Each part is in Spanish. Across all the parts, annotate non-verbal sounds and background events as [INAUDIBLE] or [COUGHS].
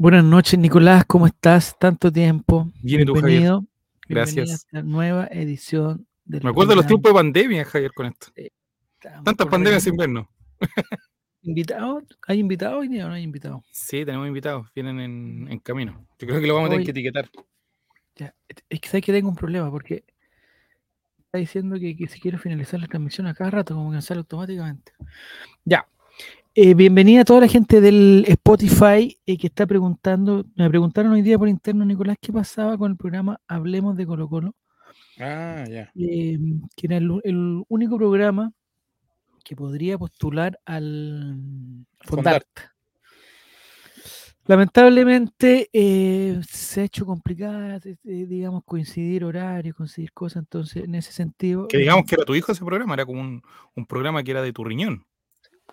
Buenas noches, Nicolás, ¿cómo estás? Tanto tiempo. Bien, ¿y tú, Javier? Bienvenido. Gracias. bienvenido a esta nueva edición del Me acuerdo de los tiempos de pandemia, Javier, con esto. Estamos Tantas pandemias sin vernos. [LAUGHS] ¿Invitado? ¿Hay invitado hoy día o no hay invitado? Sí, tenemos invitados, vienen en, en camino. Yo creo que lo vamos a tener que etiquetar. Ya, Es que sabes que tengo un problema porque está diciendo que, que si quiero finalizar la transmisión a cada rato, como que sale automáticamente. Ya. Eh, bienvenida a toda la gente del Spotify eh, que está preguntando. Me preguntaron hoy día por interno, Nicolás, ¿qué pasaba con el programa Hablemos de Colo Colo? Ah, ya. eh, que era el, el único programa que podría postular al Fondart. Lamentablemente eh, se ha hecho complicada, digamos, coincidir horarios, coincidir cosas, entonces en ese sentido... Que digamos que era tu hijo ese programa, era como un, un programa que era de tu riñón.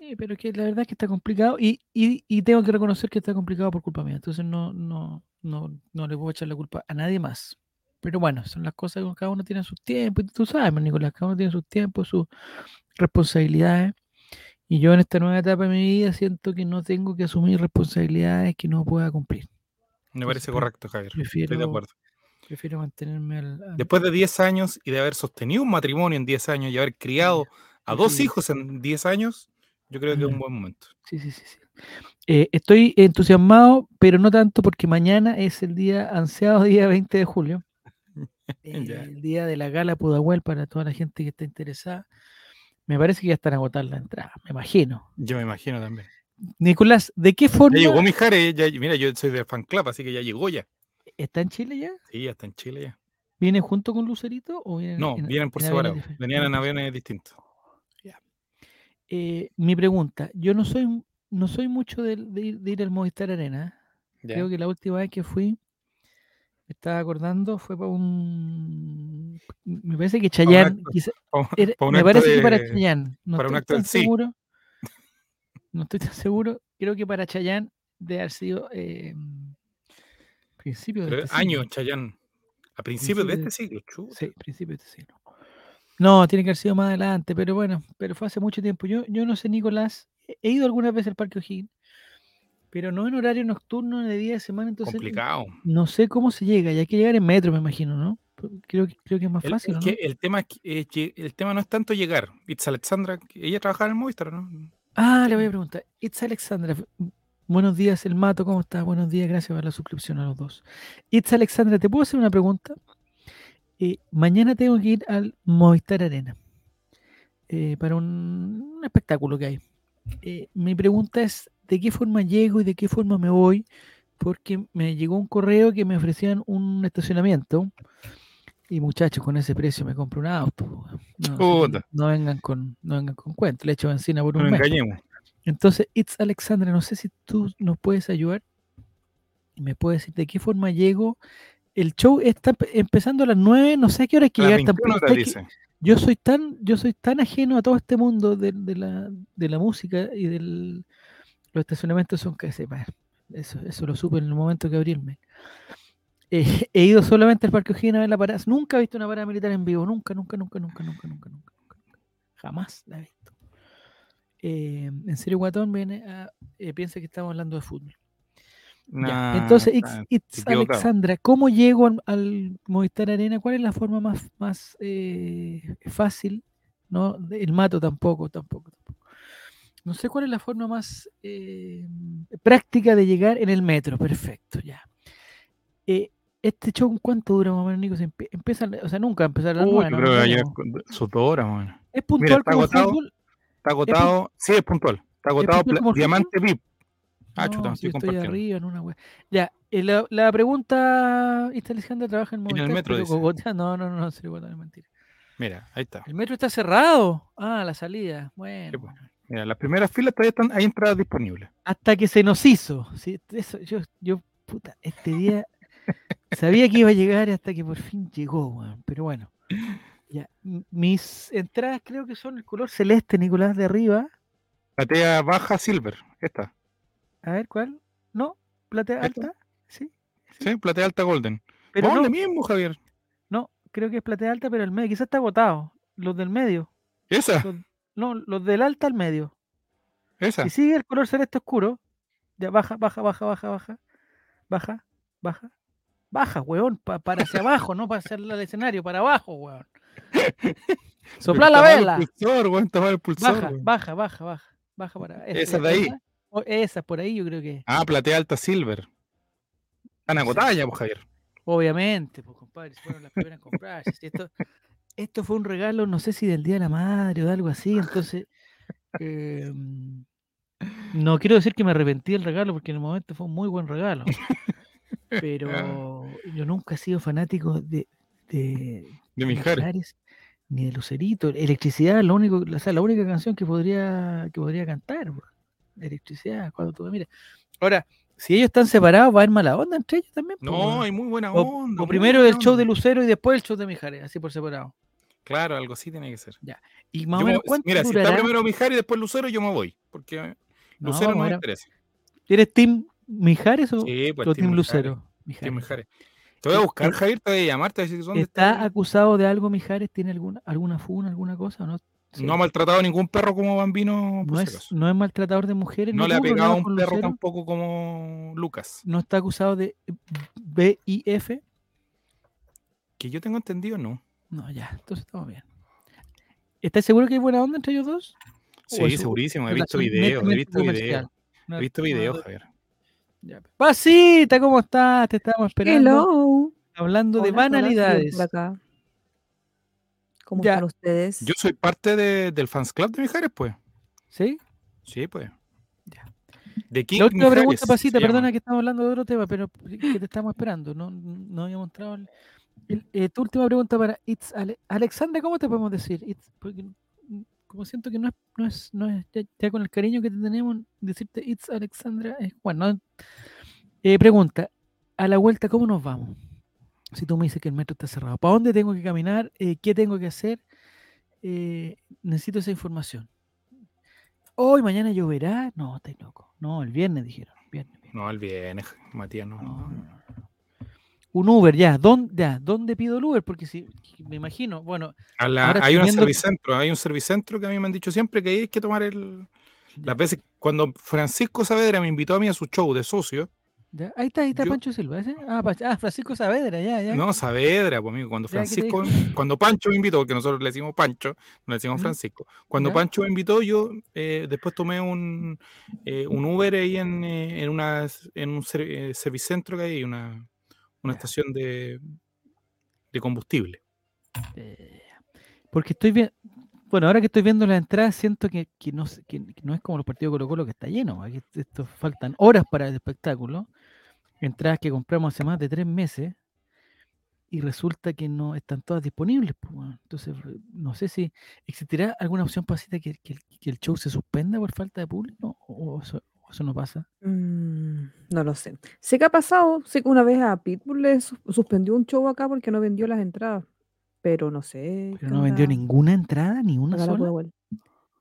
Sí, pero que la verdad es que está complicado y, y- y tengo que reconocer que está complicado por culpa mía, entonces no, no, no, no le puedo echar la culpa a nadie más. Pero bueno, son las cosas que cada uno tiene sus tiempos, y tú sabes, Nicolás, cada uno tiene sus tiempos, sus responsabilidades. Y yo en esta nueva etapa de mi vida siento que no tengo que asumir responsabilidades que no pueda cumplir. Me parece correcto, Javier. Estoy de acuerdo. Prefiero mantenerme al... al- Después de 10 años y de haber sostenido un matrimonio en 10 años y haber criado a dos Sí. hijos en 10 años, yo creo que es un buen momento. Sí, sí, sí. sí. Eh, estoy entusiasmado, pero no tanto porque mañana es el día ansiado [LAUGHS] día 20 de julio. [LAUGHS] eh, el día de la gala Pudahuel para toda la gente que está interesada. Me parece que ya están agotadas la entrada, me imagino. Yo me imagino también. Nicolás, ¿de qué forma Ya llegó mi Jare, ya, mira, yo soy del fan club, así que ya llegó ya. está en Chile ya? Sí, ya está en Chile ya. ¿Viene junto con Lucerito o viene No, en- vienen por separado. Venían en aviones distintos. Eh, mi pregunta, yo no soy no soy mucho de, de ir, de ir al Movistar Arena. Creo que la última vez que fui, me estaba acordando, fue para un... Me parece que acto- un me acto parece que para Chayanne, no para un estoy acto de- tan sí. seguro, no estoy tan seguro, creo que para Chayanne de haber sido eh, principio de este año, siglo. Chayán. A principios de este siglo. Sí, principio de este siglo. No, tiene que haber sido más adelante, pero bueno, pero fue hace mucho tiempo. Yo, yo no sé, Nicolás, he- ido algunas veces al Parque O'Higgins, pero no en horario nocturno ni de día de semana, entonces Complicado. no sé cómo se llega. Y hay que llegar en metro, me imagino, ¿no? Creo, que- creo que es más El, fácil, es ¿o que el tema es que, es que el tema no es tanto llegar. It's Alexandra, ella trabajaba en el Movistar, ¿no? Ah, le voy a preguntar. It's Alexandra. Buenos días, el mato, ¿cómo estás? Buenos días, gracias por la suscripción a los dos. It's Alexandra, ¿te puedo hacer una pregunta? Eh, mañana tengo que ir al Movistar Arena eh, para un, un espectáculo que hay. Eh, mi pregunta es, ¿de qué forma llego y de qué forma me voy? Porque me llegó un correo que me ofrecían un estacionamiento y muchachos, con ese precio me compro un auto. No, no vengan con, no vengan con cuentos, le echo benzina por No un nos mes. engañemos. Entonces, It's Alexandra, no sé si tú nos puedes ayudar y me puedes decir de qué forma llego. El show está empe- empezando a las 9, no sé a qué hora hay que A las llegar 21 tampoco. horas ¿sabes qué? dice. Yo soy tan, yo soy tan ajeno a todo este mundo de, de la, de la música y de los estacionamientos son que sepa. Eso, eso lo supe en el momento que mail. Eh, [LAUGHS] he ido solamente al Parque O'Higgins a ver la parada. Nunca he visto una parada militar en vivo. Nunca, nunca, nunca, nunca, nunca, nunca, nunca. nunca. Jamás la he visto. Eh, en serio, Guatón viene a, eh, piensa que estamos hablando de fútbol. Nah, Entonces, it's, it's. Alexandra, ¿cómo llego al, al Movistar Arena? ¿Cuál es la forma más, más eh, fácil? ¿No? El mato tampoco, tampoco, tampoco. No sé cuál es la forma más eh, práctica de llegar en el metro. Perfecto, ya. Eh, ¿Este show cuánto dura más o menos, Nico? Se empie- empieza, o sea, nunca empezar a las Uy, nueve, yo no creo que ayer sus dos horas, man. ¿Es puntual está como agotado. fútbol? Está agotado. Sí, es puntual. Está agotado. puntual Diamante VIP. Ah, No, chuta, si estoy estoy arriba en una wea. Ya, eh, la, la pregunta, ¿esta Alejandra trabaja en En el metro. Cogotá? No, no, no, no, Cogotá, no mentira. Mira, ahí está. ¿El metro está cerrado? Ah, la salida. Bueno, Sí, pues. Mira, las primeras filas todavía están, hay entradas disponibles. Hasta que se nos hizo. Sí, eso, yo, yo, puta, este día [LAUGHS] sabía que iba a llegar hasta que por fin llegó, weón. Pero bueno. Ya. Mis entradas creo que son el color celeste, Nicolás, de arriba. Platea baja silver. Esta. A ver, ¿cuál? ¿No? ¿Platea alta? Sí. Sí, platea alta golden. Pero no, ¿Dónde mismo, Javier? no, creo que es platea alta, pero el medio. Quizás está agotado. Los del medio. Esa, Los- no, los del alta al medio. esa. Si sigue el color celeste oscuro, ya baja, baja, baja, baja, baja. baja, baja, baja, weón, pa- para hacia [LAUGHS] abajo, no para hacia el escenario, para abajo, weón. [LAUGHS] Sopla la vela. El pulsor, weón, está mal el pulsor. Baja, weón. baja, baja, baja, baja para. Esa de ahí. Esa, por ahí yo creo que. Ah, platea alta silver. Están agotadas ya, pues, Javier. Obviamente, pues compadre, si fueron las primeras en comprarse. si esto, esto fue un regalo, no sé si del Día de la Madre o de algo así, entonces [LAUGHS] eh, no quiero decir que me arrepentí del regalo porque en el momento fue un muy buen regalo. [LAUGHS] Pero yo nunca he sido fanático de, de, De Mijares. Mijares, ni de Lucerito. Electricidad, lo único, o sea, la única canción que podría, que podría cantar. po. Electricidad, cuando tú me miras. Ahora, si ellos están separados, va a haber mala onda entre ellos también. No, hay muy buena onda. o primero el show de Lucero y después el show de Mijares, así por separado. Claro, algo así tiene que ser. Y más o me- menos, ¿cuánto mira, si está primero Mijares y después Lucero, yo me voy. Porque No, Lucero no me interesa. ¿Eres Team Mijares o, Sí, pues o Team Team Mijares, Lucero? Team Mijares. Te voy a Eh, buscar, eh, Javier, te voy a llamar, te voy a decir dónde ¿Está está. acusado de algo Mijares? ¿Tiene alguna, alguna funa, alguna cosa o no? Sí. No ha maltratado a ningún perro como Bambino, no, es, no es maltratador de mujeres. No le ha pegado a un perro Lucero, tampoco como Lucas. No está acusado de BIF. Que yo tengo entendido, no. No, ya, entonces estamos bien. ¿Estás seguro que hay buena onda entre ellos dos? ¿O Sí, es segurísimo. He visto videos, he visto videos. He visto videos, Javier. ya. Pasita, ¿cómo estás? Te estábamos esperando. Hello. Hablando de Hola, banalidades. acá. ¿Cómo Ya. están ustedes? Yo soy parte de- del fans club de Mijares, pues. ¿Sí? Sí, pues. Ya. De King La última Mijares, pregunta, Pasita, llama. perdona que estamos hablando de otro tema, pero que te estamos esperando. No, no había mostrado. el- el- eh, tu última pregunta para It's Ale- Alexandra, ¿cómo te podemos decir? It's- porque, como siento que no es, no es, no es ya, ya con el cariño que te tenemos, decirte It's Alexandra es Juan. ¿no? Eh, pregunta, a la vuelta, ¿cómo nos vamos? Si tú me dices que el metro está cerrado, ¿para dónde tengo que caminar? Eh, ¿Qué tengo que hacer? Eh, necesito esa información. Hoy, mañana lloverá. No, estáis loco. No, el viernes dijeron. Viernes, viernes. No, el viernes, [LAUGHS] Matías, no. No, no, no. Un Uber, ya. ¿Dónde, ya. ¿Dónde pido el Uber? Porque si me imagino, bueno, A la- Ahora hay un servicentro, hay un servicentro que a mí me han dicho siempre que hay que tomar el. Las veces cuando Francisco Saavedra me invitó a mí a su show de socio, ya. ahí está, ahí está yo- Pancho Silva. ¿ese? Ah, ah, Francisco Saavedra, ya, ya. no Saavedra, pues amigo, cuando Ya, ¿qué te Francisco, cuando Pancho me invitó, porque nosotros le decimos Pancho, no le decimos. Francisco, cuando Ya. Pancho me invitó, yo eh, después tomé un, eh, un Uber ahí en, eh, en, una, en un eh, servicentro que hay, una, una estación de, de combustible. Porque estoy viendo, bueno, ahora que estoy viendo las entradas, siento que, que no, que, que no es como los partidos de Colo Colo que está lleno. Aquí esto faltan horas para el espectáculo. Entradas que compramos hace más de tres meses y resulta que no están todas disponibles. pues. Entonces, no sé si existirá alguna opción pasita que, que, el- que el show se suspenda por falta de público o, eso, o eso no pasa. Mm, no lo sé. Sé que ha pasado. Sé que una vez a Pitbull le sus- suspendió un show acá porque no vendió las entradas. Pero no sé. Pero no vendió ninguna entrada, ni una sola.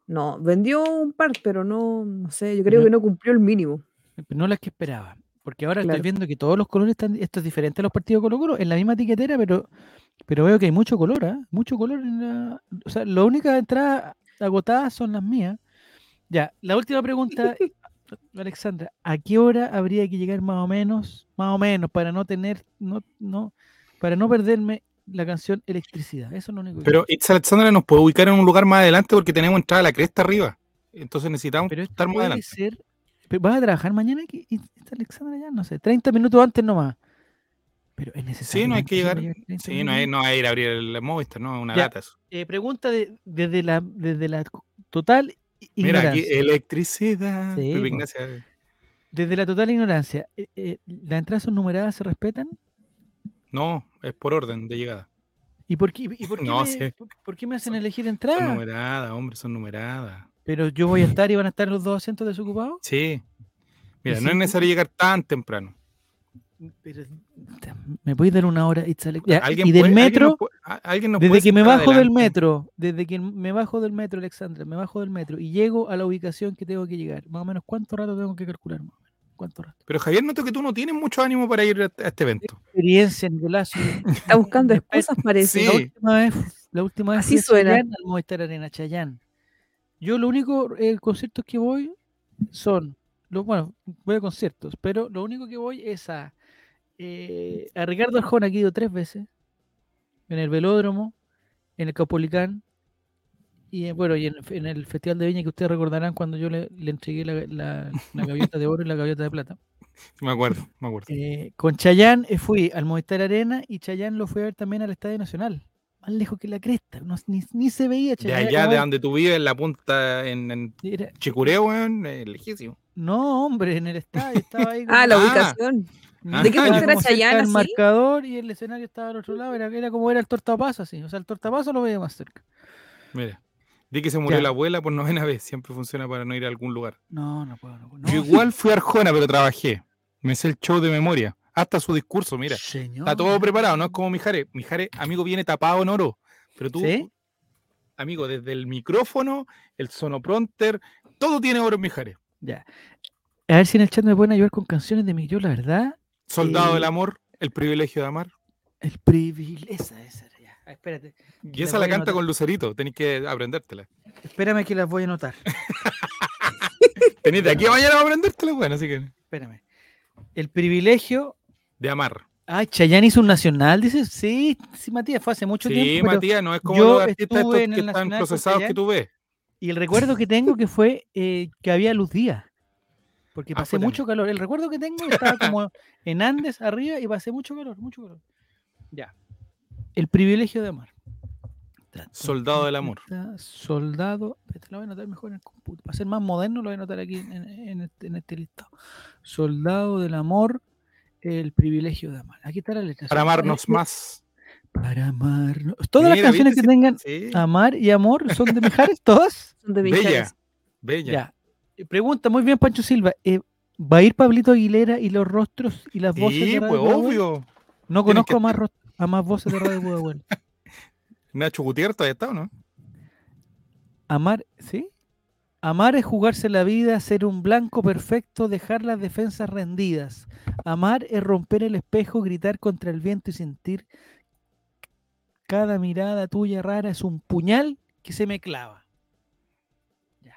No, vendió un par, pero no, no sé. Yo creo No- que no cumplió el mínimo. Pero no las que esperaba. Porque ahora estoy Claro. viendo que todos los colores están. Esto es diferente a los partidos de Colo Colo, en la misma etiquetera, pero, pero veo que hay mucho color, ¿ah? Mucho color en la. O sea, las únicas entradas agotadas son las mías. Ya, la última pregunta, [LAUGHS] Alexandra, ¿a qué hora habría que llegar más o menos? Más o menos, para no tener, no, no, para no perderme la canción Electricidad. Eso es lo único que Pero Alexandra nos puede ubicar en un lugar más adelante porque tenemos entrada a la cresta arriba. Entonces necesitamos Pero esto estar más puede adelante. ser. ¿Vas a trabajar mañana aquí? ¿Y está Alexandra ya? No sé, 30 minutos antes nomás. Pero es necesario. Sí, no hay que llegar. para 30 Sí, no hay, no hay ir a abrir el Movistar, no, una lata. Eh, pregunta de- desde, la, desde la total i- Mira, aquí ignorancia. electricidad. Sí. Desde la total ignorancia. eh, eh, ¿Las entradas son numeradas? ¿Se respetan? No, es por orden de llegada. ¿Y por qué, y por qué, No, me, sí. por- por qué me hacen Son- elegir Son entrada? numeradas, hombre, son numeradas. Pero yo voy a estar y van a estar los dos asientos desocupados. Sí. Mira, ¿Y no es necesario llegar tan temprano. Pero, ¿Me podéis dar una hora? Ya, ¿Alguien y del puede- metro, alguien nos puede- alguien desde que me bajo del metro, desde que me bajo del metro, Alexandra, me bajo del metro y llego a la ubicación que tengo que llegar, más o menos, ¿cuánto rato tengo que calcular? Más o menos? ¿Cuánto rato? Pero Javier, noto que tú no tienes mucho ánimo para ir a este evento. Experiencia, Nicolazo. Está buscando excusas, parece. Sí. La última vez, la última vez Así suena. Al Movistar Arena, Chayán. Yo lo único eh, conciertos que voy son bueno, voy a conciertos, pero lo único que voy es a, eh, a Ricardo Arjona, que he ido tres veces, en el Velódromo, en el Caupolicán, y eh, bueno, y en, en el Festival de Viña que ustedes recordarán cuando yo le, le entregué la, la- la gaviota de oro y la gaviota de plata. [LAUGHS] Me acuerdo, me acuerdo. Eh, con Chayán eh, fui al Movistar Arena y Chayán lo fui a ver también al Estadio Nacional. Más lejos que la cresta, no- ni, ni se veía De allá, como- de donde tú vives, en la punta, en, en era- Chicureo, weón, eh, lejísimo. no, hombre, en el estadio estaba ahí. [LAUGHS] Ah, la Ah. ubicación. Ah. [LAUGHS] ¿De qué estaba fuiste era del así? marcador y el escenario estaba al otro lado. Era, era como era el tortapaso, así. O sea, el tortapaso lo veía más cerca. Mira, di que se murió Ya. la abuela por novena vez. Siempre funciona para no ir a algún lugar. No, no puedo. No, puedo. Yo igual fui a Arjona, pero trabajé. Me sé el show de memoria. Hasta su discurso, mira. Señor. Está todo preparado, no es como Mijares. Mijares, amigo, viene tapado en oro. Pero tú, ¿Sí? amigo, desde el micrófono, el sonopronter, todo tiene oro en Mijares. Ya. A ver si en el chat me pueden ayudar con canciones de mi. Yo, la verdad, Soldado del Eh, amor, el privilegio de amar. el privilegio. Esa, esa era ya. Ah, espérate. Y esa la a canta con Lucerito, tenéis que aprendértela. Espérame que las voy a anotar. [LAUGHS] Tenéis de aquí a mañana para aprendértela, bueno, así que. Espérame. El privilegio. De amar. Ay, Chayanne hizo un nacional, dices. Sí, sí, Matías, fue hace mucho Sí, tiempo. pero- Matías, no es como yo los artistas estos que están procesados que tú ves. Y el recuerdo que tengo que fue eh, que había luz día. Porque Ah, pasé mucho calor. El recuerdo que tengo [LAUGHS] estaba como en Andes arriba y pasé mucho calor, mucho calor. Ya. El privilegio de amar. Soldado del amor. Soldado. Te lo voy a anotar mejor en el computador. Para ser más moderno, lo voy a anotar aquí en, en este, en este listado. Soldado del amor. El privilegio de amar. Aquí está la letra. Para amarnos más. Para amarnos. Todas las canciones que tengan Sí, amar y amor son de Mijares, todas. [LAUGHS] Son de bella. Mijares. Bella. Ya. Eh, Pregunta muy bien, Pancho Silva. eh, ¿Va a ir Pablito Aguilera y los rostros y las voces Sí, de pues obvio. No que conozco a más, a más voces de Radio Pudahuel. [LAUGHS] Nacho Gutiérrez todavía está, ¿o no? Amar, ¿sí? Amar es jugarse la vida, ser un blanco perfecto, dejar las defensas rendidas. Amar es romper el espejo, gritar contra el viento y sentir cada mirada tuya rara es un puñal que se me clava. Ya.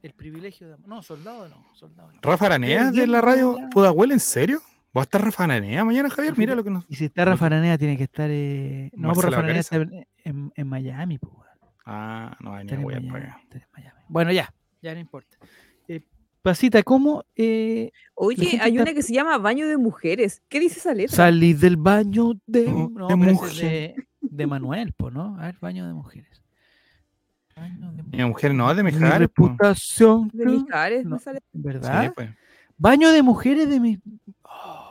El privilegio de amar. No, soldado no, soldado no. Rafa Aranea de la radio. Pudahuel, ¿en serio? ¿Va a estar Rafa Aranea mañana, Javier? Mira lo que nos. Y si está Rafa Aranea, tiene que estar. Eh... No, pues Rafa Aranea está en, Miami. Pues. Ah, no, Está ni voy a Miami, pagar. Bueno, ya, ya no importa. Eh, Pasita, ¿cómo eh, Oye, hay está- una que se llama Baño de Mujeres. ¿Qué dice esa letra? salí del baño de, No, no, de mujer. de, de Manuel, pues, ¿no? A ver, baño de mujeres. Baño de Mi mujer no, de Mi Mijares. po. reputación. De. Mijares, no. sale. ¿Verdad? Sí, pues. Baño de mujeres de mi. Oh,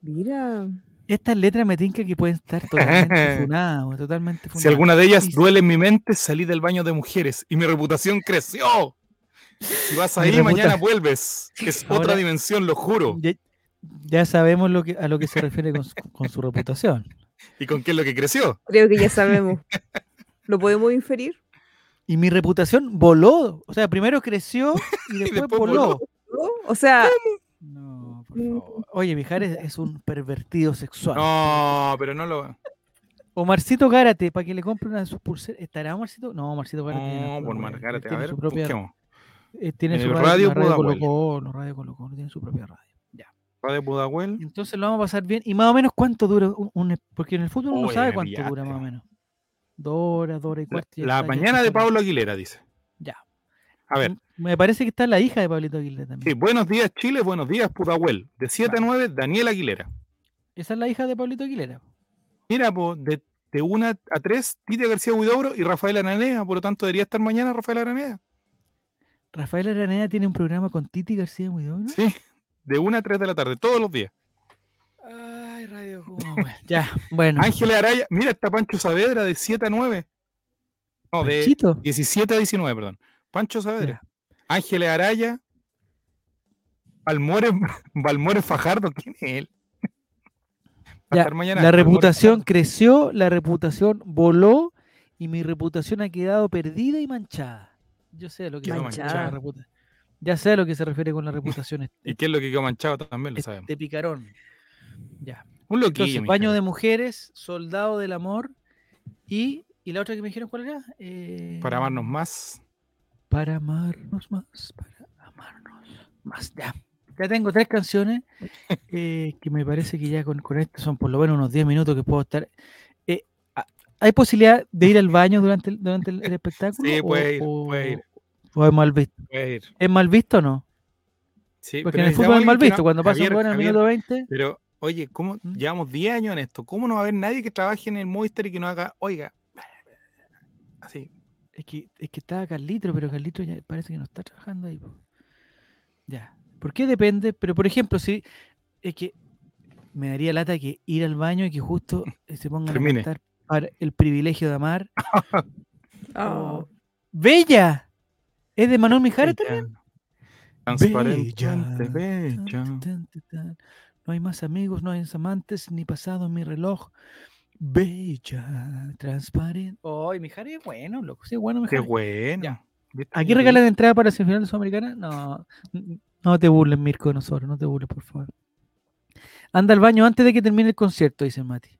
Mira. Estas letras me tinca que pueden estar totalmente [LAUGHS] funadas, totalmente Si funadas. alguna de ellas duele en mi mente, salí del baño de mujeres y mi reputación creció. Si vas ahí, mañana vuelves. [LAUGHS] Es Ahora- otra dimensión, lo juro. Ya, ya sabemos lo que, a lo que se refiere con, su- con su reputación. [LAUGHS] ¿Y con qué es lo que creció? Creo que ya sabemos. ¿Lo podemos inferir? Y mi reputación voló. O sea, primero creció y después, después voló. O sea, No, por favor. Oye, Mijares es un pervertido sexual. No, pero no lo. Omarcito Gárate, para que le compre una de sus pulseras. ¿Estará Omarcito? No, Omarcito Gárate. No, no, por no, Margárate. A ver, su propia, busquemos. eh, tiene En su el radio, Radio la radio Pudahuel. Colo Colo, Radio Colo Colo, tiene su propia radio. Ya. Radio Pudahuel. Entonces lo vamos a pasar bien. ¿Y más o menos cuánto dura un, un- porque en el fútbol uno no Oye, sabe cuánto dura más o menos. Dos horas, dos horas y La, cuarto. la mañana de Pablo Aguilera, dice. A ver, Me parece que está la hija de Pablito Aguilera también. sí, buenos días Chile, buenos días Pudahuel. De 7 a 9, Daniel Aguilera. Esa es la hija de Pablito Aguilera. Mira, pues, de, de 1 a 3, Tite García Huidobro y Rafael Aranea. Por lo tanto, debería estar mañana Rafael Aranea. Rafael Araneda tiene un programa con Titi García Huidobro. Sí, de 1 a 3 de la tarde, todos los días. Ay, radio. Ya, bueno. Ángeles Araya, mira, está Pancho Saavedra de 7 a 9. No, de Panchito. 17 a 19, perdón. Pancho Saavedra. Ángeles Araya. Balmores, [LAUGHS] Balmores Fajardo, ¿quién es él? Ya, mañana. La reputación creció, la reputación voló y mi reputación ha quedado perdida y manchada. Yo sé a lo que Quedó se refiere con la manchada. Ya sé a lo que se refiere con la reputación [LAUGHS] este- ¿Y qué es lo que quedó manchado también? Lo sabemos. de picarón. Ya. Un loquillo. Entonces, baño de mujeres, soldado del amor y, y la otra que me dijeron cuál era. Eh, Para amarnos más. Para amarnos más, para amarnos más. Ya. Ya tengo tres canciones [LAUGHS] eh, que me parece que ya con, con esto son por lo menos unos 10 minutos que puedo estar. Eh, ¿Hay posibilidad de ir al baño durante el, durante el, el espectáculo? Sí, puede ir, o- puede ir. ¿O es mal visto? Puede ir. ¿Es mal visto o no? Sí, Porque en el fútbol es mal visto. no- Cuando pasa un Javier, gol en el minuto 20, Pero, oye, ¿cómo ¿Mm? llevamos 10 años en esto? ¿Cómo no va a haber nadie que trabaje en el Movistar y que no haga, oiga, así? Es que, es que estaba Carlito, pero Carlito ya parece que no está trabajando ahí. po. Ya. ¿Por qué depende? Pero, por ejemplo, si es que me daría lata que ir al baño y que justo eh, se pongan Termine. a cantar para el privilegio de amar. Ah, [LAUGHS] o- ¡Bella! ¿Es de Manuel Mijares también? Transparentemente Bella. No hay más amigos, no hay amantes, ni pasado en mi reloj. Bella, transparente. ¡Ay, Mijares es bueno, loco! Sí, es bueno, Qué Mijares. bueno. Ya. ¿Aquí regalan entrada para semifinal de Sudamericana? No, no te burles, Mirko, de nosotros, no te burles, por favor. Anda al baño antes de que termine el concierto, dice Mati.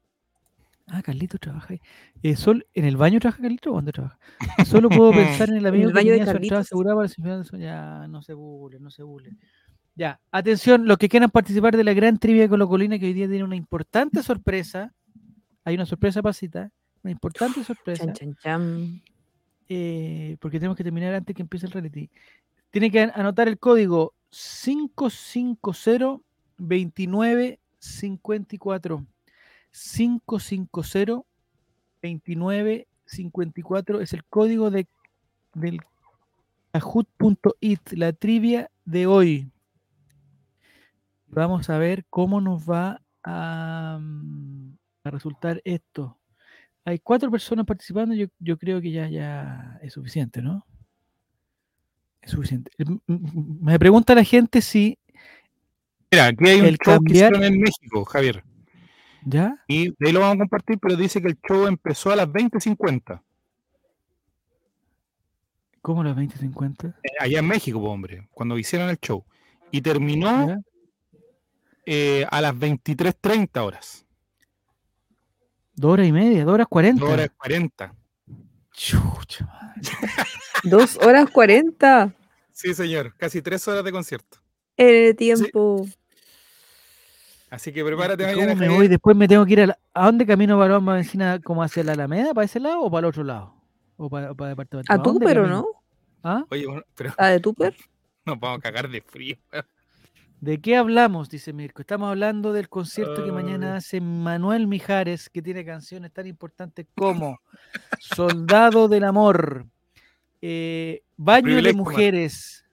Ah, Carlito trabaja ahí. Eh, sol- ¿En el baño trabaja Carlito o dónde trabaja? Solo puedo pensar en el [LAUGHS] amigo el que baño de tenía su entrada asegurada para la semifinal de Sudamericana. Ya, no se burlen, no se burlen. Ya, atención, los que quieran participar de la gran trivia colocolina que hoy día tiene una importante sorpresa. Hay una sorpresa, pasita. Una importante sorpresa chan, chan, chan. eh, porque tenemos que terminar antes que empiece el reality. Tiene que an- anotar el código 550-2954. 550-2954 es el código de, del kahoot.it, la trivia de hoy. Vamos a ver cómo nos va a, mm, a resultar esto. Hay cuatro personas participando, yo, yo creo que ya, ya es suficiente, ¿no? Es suficiente. M- Me pregunta la gente si, Mira, aquí hay un el show que cambiar- hicieron en México, Javier. ¿ya? Y de ahí lo vamos a compartir, pero dice que el show empezó a las 20.50. ¿Cómo las 2050? eh, Allá en México, hombre, cuando hicieron el show. Y terminó eh, a las 23.30 horas. Dos horas y media, dos horas cuarenta. Dos horas 40. Chucha madre. [LAUGHS] Dos horas cuarenta Sí, señor. Casi tres horas de concierto. el tiempo. Así que prepárate ¿Y mañana. ¿Cómo me voy? Después me tengo que ir a, la- ¿a dónde camino para Bamba Vecina? ¿Como hacia la Alameda, para ese lado o para el otro lado? ¿O para, para departamento? A ¿A Tupper o no? ¿Ah? Oye, bueno, pero ¿A de Tupper? [LAUGHS] nos vamos a cagar de frío. ¿De qué hablamos? Dice Mirko. Estamos hablando del concierto que mañana Ay. hace Manuel Mijares, que tiene canciones tan importantes como Soldado del Amor, eh, Baño de privilegio de amar. Mujeres,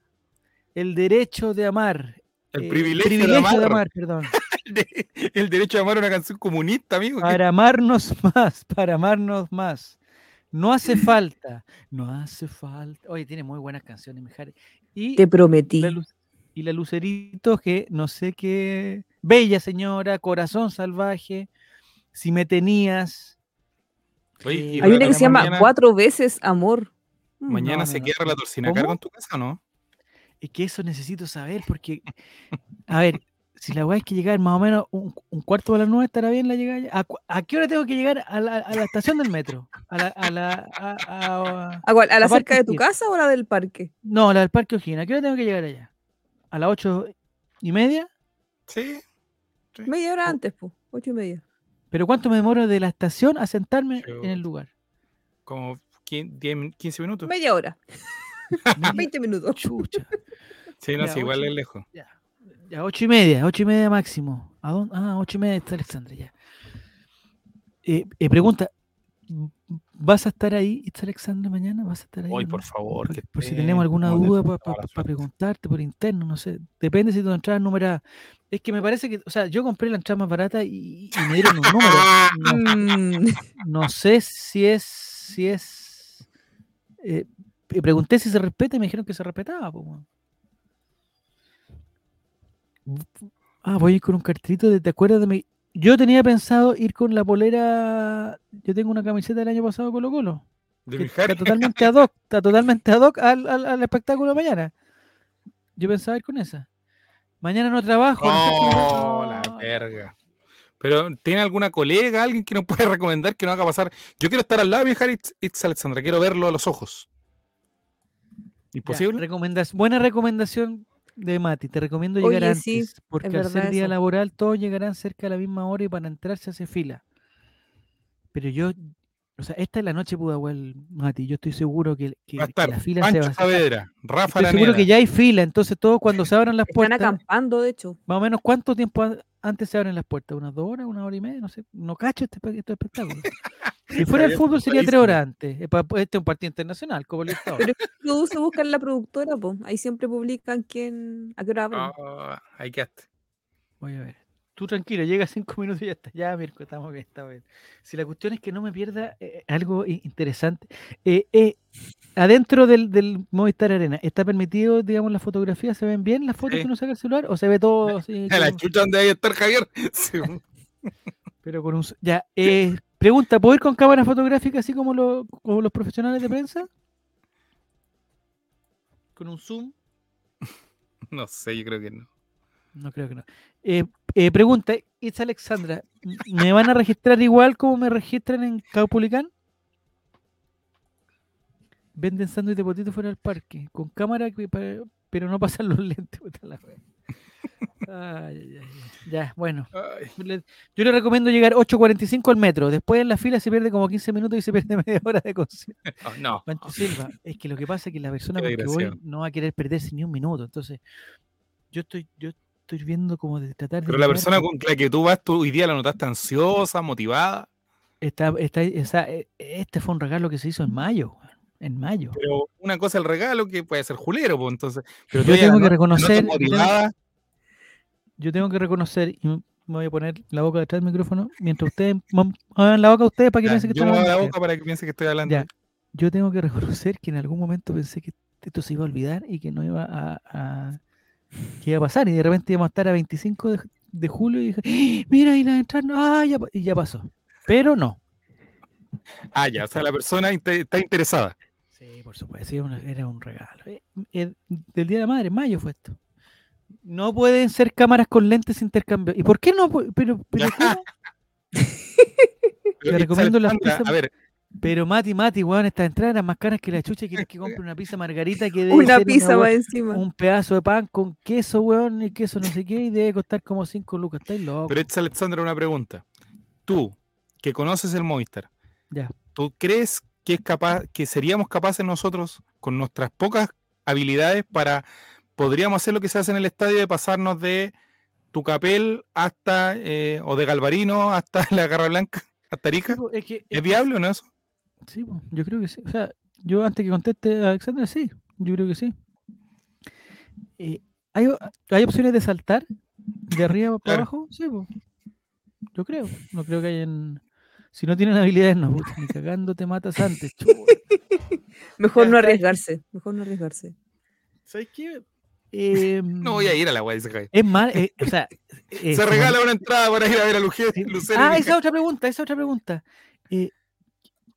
El Derecho de Amar, El eh, privilegio, de, amar. perdón. [LAUGHS] El derecho de amar una canción comunista, amigo. Para amarnos [LAUGHS] más, para amarnos más. No hace [LAUGHS] falta, no hace falta. Oye, tiene muy buenas canciones, Mijares. Y Te prometí. la luz- y la Lucerito, que no sé qué. Bella señora, corazón salvaje, si me tenías. Oye, y Hay una que se llama mañana, Cuatro veces amor. Mm, Mañana No, se no, queda no. la torcina cargo en tu casa, ¿no? Es que eso necesito saber, porque, a ver, si la weá hay que llegar más o menos un, un cuarto de las nueve, ¿estará bien la llegada? ya? ¿A, a qué hora tengo que llegar a la, a la estación del metro? A la, a la, a- a- ¿A, cuál? ¿A la cerca de tu casa o a la del parque? no, la del Parque O'Higgins. ¿A qué hora tengo que llegar allá? ¿A las ocho y media? Sí. Media hora O- antes, pues. Ocho y media. ¿Pero cuánto me demoro de la estación a sentarme en el lugar? Como 15, 10 min- 15 minutos. Media hora. [LAUGHS] Media- 20 minutos. Chucha. Sí, no, Ya, sí, igual ocho. es lejos. Ya, ya, ocho y media, ocho y media máximo. ¿A dónde? Ah, ocho y media está Alexandra, ya. Eh, eh, pregunta, ¿v- ¿vas a estar ahí, está Alexandra, mañana? ¿Vas a estar ahí? Hoy, por favor. Por, que por si tenemos alguna duda para preguntarte por interno, no sé. Depende si tu entrada es numerada. Es que me parece que, o sea, yo compré la entrada más barata y, y me dieron un número. [LAUGHS] No, Mm, no sé si es, si es. eh, pregunté si se respeta y me dijeron que se respetaba. po. Ah, voy a ir con un cartelito de ¿te acuerdas de mi? Yo tenía pensado ir con la polera. Yo tengo una camiseta del año pasado Colo Colo. De que. Está totalmente ad hoc, está totalmente ad hoc al, al- al espectáculo de mañana. Yo pensaba ir con esa. Mañana no trabajo. no Oh, la verga. Pero, ¿tiene alguna colega, alguien que nos puede [LAUGHS] recomendar que no haga pasar? Yo quiero estar al lado de Mijares It's Alexandra, quiero verlo a los ojos. Ya, ¿Imposible? recomendas- buena recomendación de Mati. Te recomiendo llegar Oye, antes. sí, porque al ser día eso. laboral, todos llegarán cerca a la misma hora y para entrar se hace fila. Pero yo, o sea, esta es la noche Pudahuel, Mati. Yo estoy seguro que, que- Va a que estar la fila se va a hacer. Saavedra, Rafa Estoy seguro que ya hay fila, entonces todos cuando se abran las Están puertas, acampando, de hecho. más o menos cuánto tiempo antes se abren las puertas, unas dos horas, una hora y media, no sé, no cacho este, este espectáculo. [LAUGHS] Si fuera el Está fútbol sería tres horas antes, eh, pa- este es un partido internacional, como el Estado. Pero produce, buscan la productora, pues. Ahí siempre publican quién, a qué hora abren. Ah, ahí quedaste. Voy a ver. Tú tranquilo, llega cinco [LAUGHS] minutos y ya está. Ya, Mirko, estamos bien, estamos bien. Si la cuestión es que no me pierda eh, algo i- interesante. eh, eh, adentro del, del Movistar Arena, ¿está permitido, digamos, las fotografías? ¿Se ven bien las fotos Sí. que uno saca el celular? ¿O se ve todo así? A la como- chucha donde hay estar Javier. [LAUGHS] Sí. pero con un... Ya, eh, pregunta, ¿puedo ir con cámara fotográfica así como, lo- como los profesionales de prensa? ¿Con un zoom? [LAUGHS] No sé, yo creo que no. No creo que no. Eh, eh, pregunta, es Alexandra, ¿m- ¿me van a registrar igual como me registran en Caupolicán? Venden sándwich de potito fuera del parque, con cámara, que pero no pasan los [LAUGHS] lentes. la. Ay, ay, ay, ay. Ya, bueno. Yo le recomiendo llegar 8.45 al metro. Después en la fila se pierde como 15 minutos y se pierde [LAUGHS] media hora de concierto. [LAUGHS] oh, no. Pancho Silva, es que lo que pasa es que la persona con que voy no va a querer perderse ni un minuto. Entonces, yo estoy, yo estoy viendo como de tratar de. Pero la persona con la que tú vas, tú hoy día la notaste ansiosa, motivada. Está, está, esa- e- este fue un regalo que se hizo en mayo. En mayo. Pero una cosa el regalo que puede ser julero, pues entonces. Pero Yo tengo que no- reconocer- yo tengo- motivada. Yo tengo que reconocer, y me voy a poner la boca detrás del micrófono, mientras ustedes hagan la boca ustedes para que Ya, piensen que yo me hago la hablando boca para que piense que estoy hablando. Ya. Yo tengo que reconocer que en algún momento pensé que esto se iba a olvidar y que no iba a, a- que iba a pasar. Y de repente íbamos a estar a 25 de, de julio y dije, ¡Ah! mira, y la entrada, ah, ya, pa-", y ya pasó. Pero no. Ah, ya, o sea, la persona está interesada. Sí, por supuesto, sí, era un regalo. Eh, eh, del Día de la Madre, en mayo fue esto. No pueden ser cámaras con lentes intercambiables. ¿Y por qué no? Pero, pero, [LAUGHS] ¿cómo? Pero, recomiendo las pizzas- A ver, pero Mati, Mati, weón, estas entradas eran más caras que la chucha y quieres que compre una pizza margarita que debe Una ser pizza más encima. un pedazo de pan con queso, weón, y queso no sé qué, y debe costar como 5 lucas. Estáis loco. pero es Alexandra una pregunta. Tú, que conoces el Movistar, Ya. ¿tú crees que es capaz, que seríamos capaces nosotros, con nuestras pocas habilidades, para podríamos hacer lo que se hace en el estadio de pasarnos de Tucapel hasta, eh, o de Galvarino hasta [LAUGHS] la Garra Blanca, hasta Arica? es que- es ¿Es viable o no eso? Sí, yo creo que sí. O sea, yo antes que conteste a Alexandra, sí, yo creo que sí. Eh, ¿hay, ¿Hay opciones de saltar de arriba para Claro. abajo? Sí, po. yo creo. No creo que hayan. Si no tienen habilidades, no, puta, ni cagando te matas antes. [LAUGHS] Mejor no arriesgarse. Mejor no arriesgarse. ¿Sabes qué? Eh, No voy a ir a la wea, dice Javier. Es mal, eh, o sea. [LAUGHS] eh, Se regala una entrada para ir a ver a Lucero. Ah, esa otra pregunta, esa otra pregunta. Eh,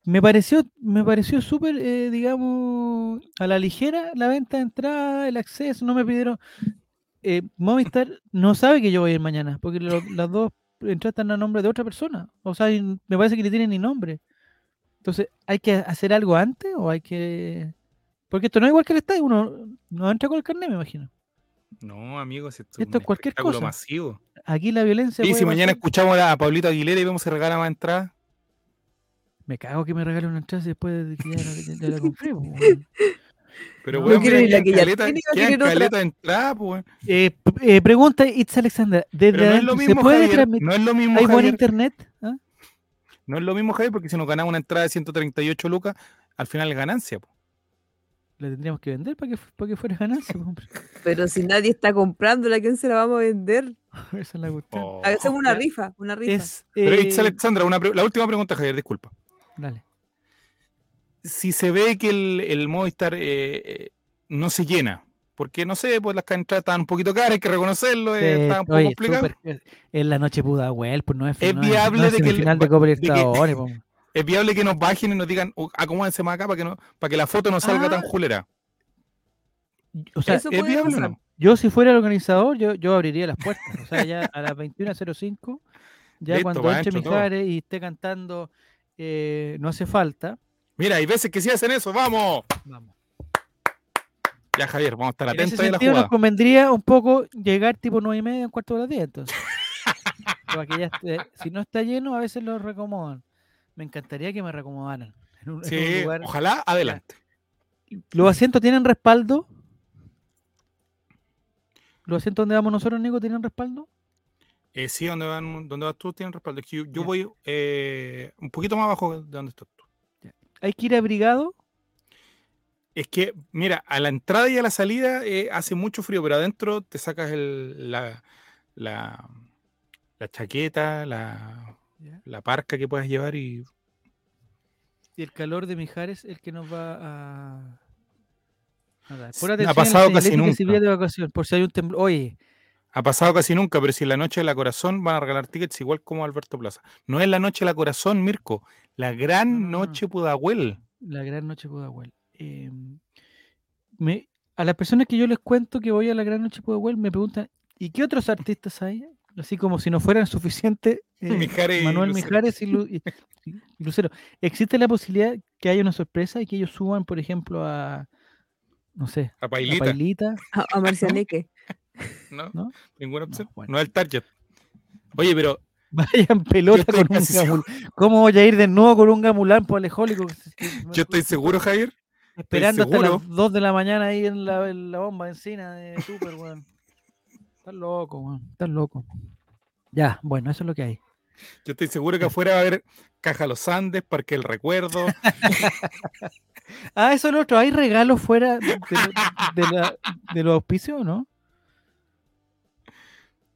me pareció, me pareció súper, eh, digamos, a la ligera la venta de entrada, el acceso, no me pidieron. Eh, Movistar no sabe que yo voy a ir mañana, porque lo- las dos están a nombre de otra persona. O sea, me parece que ni tienen ni nombre. Entonces, ¿hay que hacer algo antes o hay que...? Porque esto no es igual que el estadio, uno no entra con el carnet, me imagino. No, amigos, esto, Esto un es cualquier cosa. masivo. Aquí la violencia... Y si mañana pasar- escuchamos a Pablito Aguilera y vemos se regala más entradas. Me cago que me regalen una entrada después de que ya, la- ya la compré. [LAUGHS] weón. Pero No, weón, ir la quedan que ya caleta- tiene, caleta de entrada, pues, weón. Eh, eh, pregunta Itz Alexandra, desde Pero no es adentro, lo ¿se mismo, puede Javier. transmitir? No es lo mismo, ¿Hay buen Javier. internet? ¿Ah? No es lo mismo, Javier, porque si nos ganamos una entrada de 138 lucas, al final es ganancia. po. La tendríamos que vender para que, para que fuera ganancia. [LAUGHS] Pero si nadie está comprándola, ¿a quién se la vamos a vender? [LAUGHS] Esa es la cuestión. Oh. Hacemos una ya. rifa, una rifa. Es, Pero eh, Itz Alexandra, una la última pregunta, Javier, disculpa. dale. Si se ve que el, el Movistar eh, eh, no se llena, porque no sé, pues las entradas estaban un poquito caras, hay que reconocerlo, eh, Eh, estaba un poco oye, complicado. súper- eh, es la noche Pudahuel, pues no es, Es no viable no es de que el- de de que- [LAUGHS] po. Es viable que nos bajen y nos digan, "Oh, acomódense más acá para que, no, para que la foto no salga Ah, tan julera. O sea, Eso ¿Es puede viable o no? yo si fuera el organizador, yo, yo abriría las puertas. O sea, ya a las 21.05, ya Listo, cuando todo. Mijares y esté cantando eh, No hace falta, Mira, hay veces que sí hacen eso, vamos. vamos. Ya, Javier, vamos a estar En ese atentos ahí a la sentido nos jugada. convendría un poco llegar tipo nueve y media, un cuarto de las 10, entonces. [LAUGHS] Ya esté- si no está lleno, a veces lo recomodan. Me encantaría que me recomodaran. En un, en un Sí, lugar. ojalá, adelante. ¿Los asientos tienen respaldo? ¿Los asientos donde vamos nosotros, Nico, tienen respaldo? Eh, sí, donde, van, donde vas tú tienen respaldo. Es que yo, yo Ya. voy eh, un poquito más abajo de donde tú. ¿Hay que ir abrigado? Es que, mira, a la entrada y a la salida eh, hace mucho frío, pero adentro te sacas el, la, la, la chaqueta, la, la parca que puedas llevar y Y el calor de Mijares el que nos va a. a dar. Ha atención a la pasado casi nunca. de vacación, por si hay un temblor. Oye, ha pasado casi nunca, pero si en la noche de la corazón van a regalar tickets igual como Alberto Plaza. No es la noche de la corazón, Mirko, la gran No, no, no. noche Pudahuel. la gran noche Pudahuel. Eh, me, a las personas que yo les cuento que voy a la gran noche Pudahuel me preguntan, ¿y qué otros [LAUGHS] artistas hay? Así como si no fueran suficientes eh, Mijares Manuel. Mijares y, Lu- [LAUGHS] y- y Lucero. ¿Existe la posibilidad que haya una sorpresa y que ellos suban, por ejemplo, a, no sé, A a Pailita, Pailita? A, a Marcianeque. ¿No? ¿no? Ninguna opción. No, bueno. es el target. Oye, pero Vayan pelota con un gamulán. ¿Cómo voy a ir de nuevo con un gamulán por alejólico? [LAUGHS] yo estoy seguro, Javier. Esperando hasta seguro. las 2 de la mañana ahí en la, en la bomba encina de Super, weón. Estás loco, weón. Estás loco. Ya, bueno, eso es lo que hay. Yo estoy seguro que afuera va a haber Caja Los Andes, Parque El Recuerdo. [LAUGHS] Ah, eso es lo otro. ¿Hay regalos fuera de, de la- de los auspicios o no?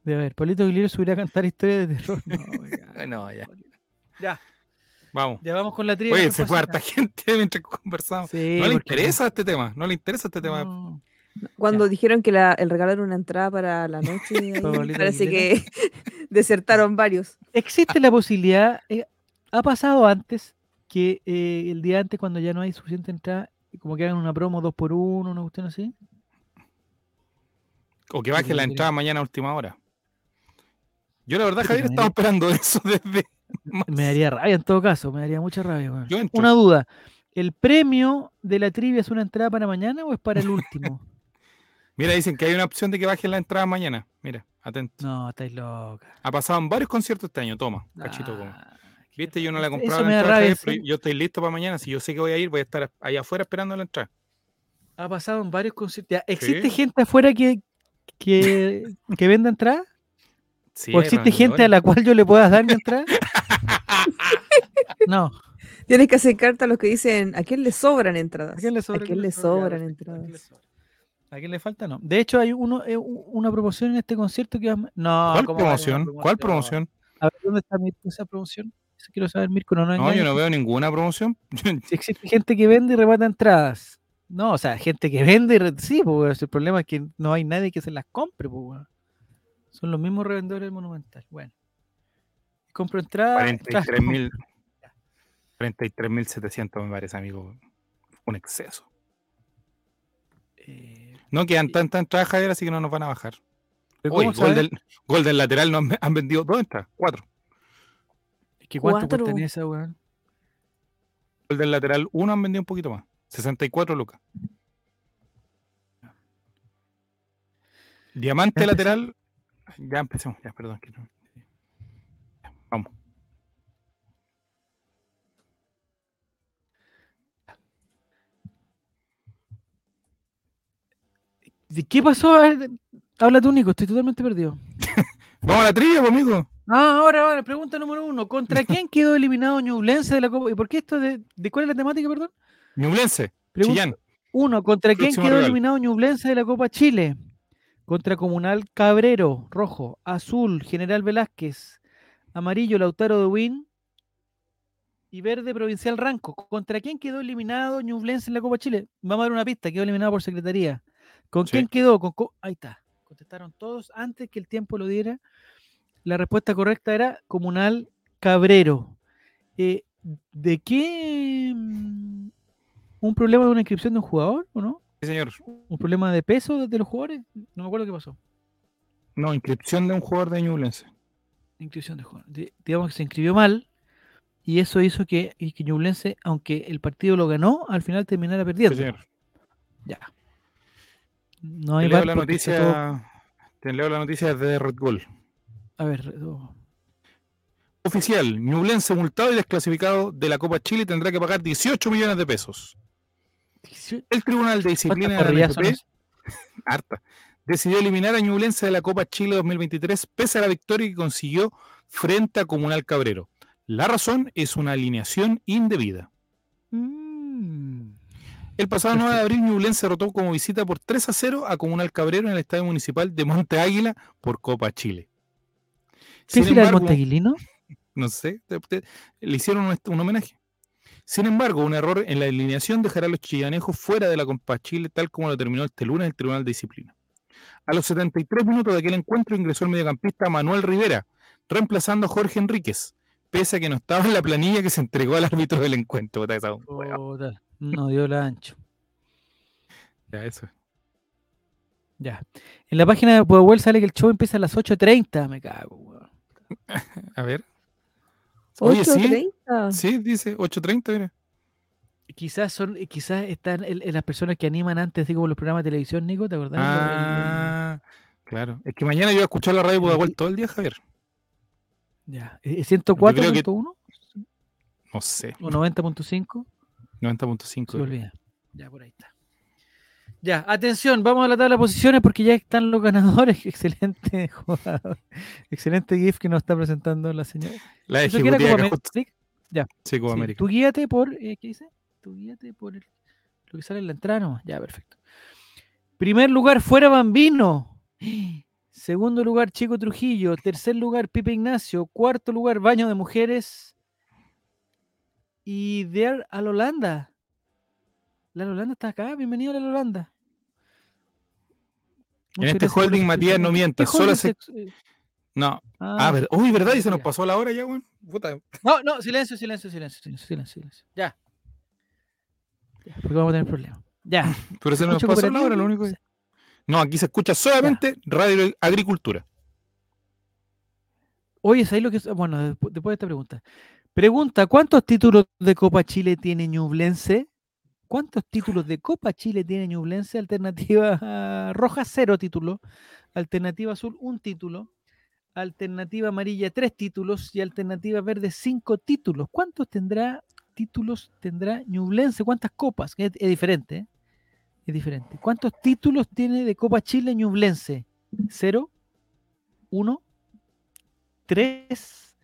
De ver, Polito Aguilera subiría a cantar historias de terror. [LAUGHS] No, [LAUGHS] ya, [LAUGHS] no, ya. ya, Vamos. ya vamos con la trivia. Oye, ¿qué se fue harta gente mientras conversamos. Sí, no le interesa este tema. No le interesa este tema. no. Cuando Ya. dijeron que la- el regalo era una entrada para la noche, ahí Pablito parece que desertaron varios. Existe la posibilidad, eh, ha pasado antes que eh, el día antes, cuando ya no hay suficiente entrada, como que hagan una promo dos por uno, una cuestión así. O que baje que la entrada mañana a última hora. Yo la verdad, Javier, estaba esperando [LAUGHS] eso desde... Me daría rabia en todo caso, me daría mucha rabia. Yo. Una duda, ¿el premio de la trivia es una entrada para mañana o es para el [LAUGHS] último? Mira, dicen que hay una opción de que baje la entrada mañana. Mira, atento. no, estáis loca. Ha pasado en varios conciertos este año. Toma, cachito como. Ah, Viste, yo no la he rabia. comprado Eso la me da entrada, rabia. Pero sí. yo estoy listo para mañana. Si yo sé que voy a ir, voy a estar allá afuera esperando la entrada. Ha pasado en varios conciertos. ¿Existe Sí. gente afuera que, que, que venda entrada? Sí, ¿O hay existe gente a la cual yo le pueda dar mi entrada? no. [LAUGHS] Tienes que acercarte a los que dicen, ¿a quién le sobran entradas? ¿A quién le sobra? ¿A quién le Ya, sobran perfecto, ¿a quién entradas? le sobra? ¿A quién le falta? No. De hecho, hay uno, eh, una promoción en este concierto que No, ¿Cuál ¿cómo va a haber una promoción? ¿Cuál promoción? A ver, ¿dónde está Mirko esa promoción? Eso quiero saber, Mirko. No, no, No, yo no veo ninguna promoción. [LAUGHS] Si existe gente que vende y remata entradas. No, o sea, gente que vende y re- sí, pues el problema es que no hay nadie que se las compre, pues. Son los mismos revendedores del Monumental. Bueno. Compro 43.000 43.700 me parece, amigo. Un exceso. Eh, No quedan tantas entradas, Javier, así que no nos van a bajar. ¿pero Oye, cómo gol del, gol del lateral no han, han vendido dos entradas, cuatro. Es que ¿Cuánto esa, weón? Gol del lateral uno han vendido un poquito más. 64 lucas. Diamante lateral. Ya empecemos, ya, perdón. que no- ya, Vamos. ¿De qué pasó? Habla tú, Nico, estoy totalmente perdido. [LAUGHS] Vamos a la trivia, pues, amigo. Ah, ahora, ahora, pregunta número uno. ¿Contra [LAUGHS] quién quedó eliminado Ñublense de la Copa? ¿Y por qué esto de, de cuál es la temática, perdón? Ñublense, Chillán. uno, ¿contra quién quedó rival. eliminado Ñublense de la Copa Chile? Contra Comunal Cabrero, rojo, azul, General Velázquez, amarillo, Lautaro de Win y verde, Provincial Ranco. ¿Contra quién quedó eliminado Ñublense en la Copa Chile? Vamos a dar una pista, quedó eliminado por secretaría. ¿Con Sí. quién quedó? Con co- Ahí está. Contestaron todos antes que el tiempo lo diera. La respuesta correcta era Comunal Cabrero. Eh, ¿De qué? mm, ¿Un problema de una inscripción de un jugador o no? Sí, señor. ¿Un problema de peso de, los jugadores? No me acuerdo qué pasó. No, inscripción de un jugador de Ñublense. Inscripción de jugador. Di- Digamos que se inscribió mal y eso hizo que, y que Ñublense, aunque el partido lo ganó, al final terminara Sí, perdiendo. señor. ya. No Te hay leo VAR la está todo- noticia. Te leo la noticia de Red Bull. A ver, oh, Oficial, Ñublense multado y desclasificado de la Copa Chile tendrá que pagar 18 millones de pesos. El Tribunal de Disciplina ¿cuántas de la NFP, harta, decidió eliminar a Ñublense de la Copa Chile 2023 pese a la victoria que consiguió frente a Comunal Cabrero. La razón es una alineación indebida. Mm, El pasado 9 de abril, Ñublense derrotó como visita por 3 a 0 a Comunal Cabrero en el Estadio Municipal de Monte Águila por Copa Chile. ¿Qué será el embargo, Monteguilino? [LAUGHS] no sé, te- te- le hicieron un, un homenaje. Sin embargo, un error en la alineación dejará a los chillanejos fuera de la Copa Chile, tal como lo terminó este lunes el Tribunal de Disciplina. A los 73 minutos de aquel encuentro ingresó el mediocampista Manuel Rivera, reemplazando a Jorge Enríquez, pese a que no estaba en la planilla que se entregó al árbitro del encuentro. Puta, No dio la ancho. Ya, eso. Ya. En la página de Puebla sale que el show empieza a las 8.30. Me cago, weón. [LAUGHS] A ver. Oye, sí, 8.30. sí, dice 8.30, mira. Quizás son, eh, quizás están el- el- las personas que animan antes, así como los programas de televisión, Nico, ¿te acordás? El- el- Ah, claro. Es que mañana yo voy a escuchar la radio de Pudahuel todo el día, Javier. ya. ¿Es 104.1 creo que- No sé. o 90.5? 90.5. Se me olvida. Ya, por ahí está. Ya, atención, vamos a la tabla de posiciones porque ya están los ganadores. [LAUGHS] Excelente jugador. Excelente GIF que nos está presentando la señora. La ¿Eso que era Copa América? Sí, Copa Sí, América. Tú guíate por. eh, ¿Qué dice? Tú guíate por el- lo que sale en la entrada nomás. Ya, perfecto. Primer lugar, fuera Bambino. [GASPS] Segundo lugar, Chico Trujillo. Tercer lugar, Pipe Ignacio. Cuarto lugar, Baño de Mujeres. Y There a la Holanda. La Holanda está acá. Bienvenido a la Holanda. En este holding, Matías, no mientas, ¿Qué solo se- No. ah, ver- Uy, ¿verdad? Y se nos pasó la hora ya, weón. No, no, silencio, silencio, silencio, silencio, silencio, silencio. Ya. Porque vamos a tener problemas. Ya. [LAUGHS] Pero se nos ¿Escucho pasó la hora, lo único que... No, aquí se escucha solamente Radio Agricultura. Oye, ¿sabes lo que? Bueno, despu- después de esta pregunta. Pregunta, ¿cuántos títulos de Copa Chile tiene Ñublense? ¿Cuántos títulos de Copa Chile tiene Ñublense? Alternativa [LAUGHS] roja, cero títulos. Alternativa azul, un título. Alternativa amarilla, tres títulos. Y alternativa verde, cinco títulos. ¿Cuántos tendrá títulos tendrá Ñublense? ¿Cuántas copas? Es, es diferente, ¿eh? Es diferente. ¿Cuántos títulos tiene de Copa Chile Ñublense? ¿Cero? ¿Uno? tres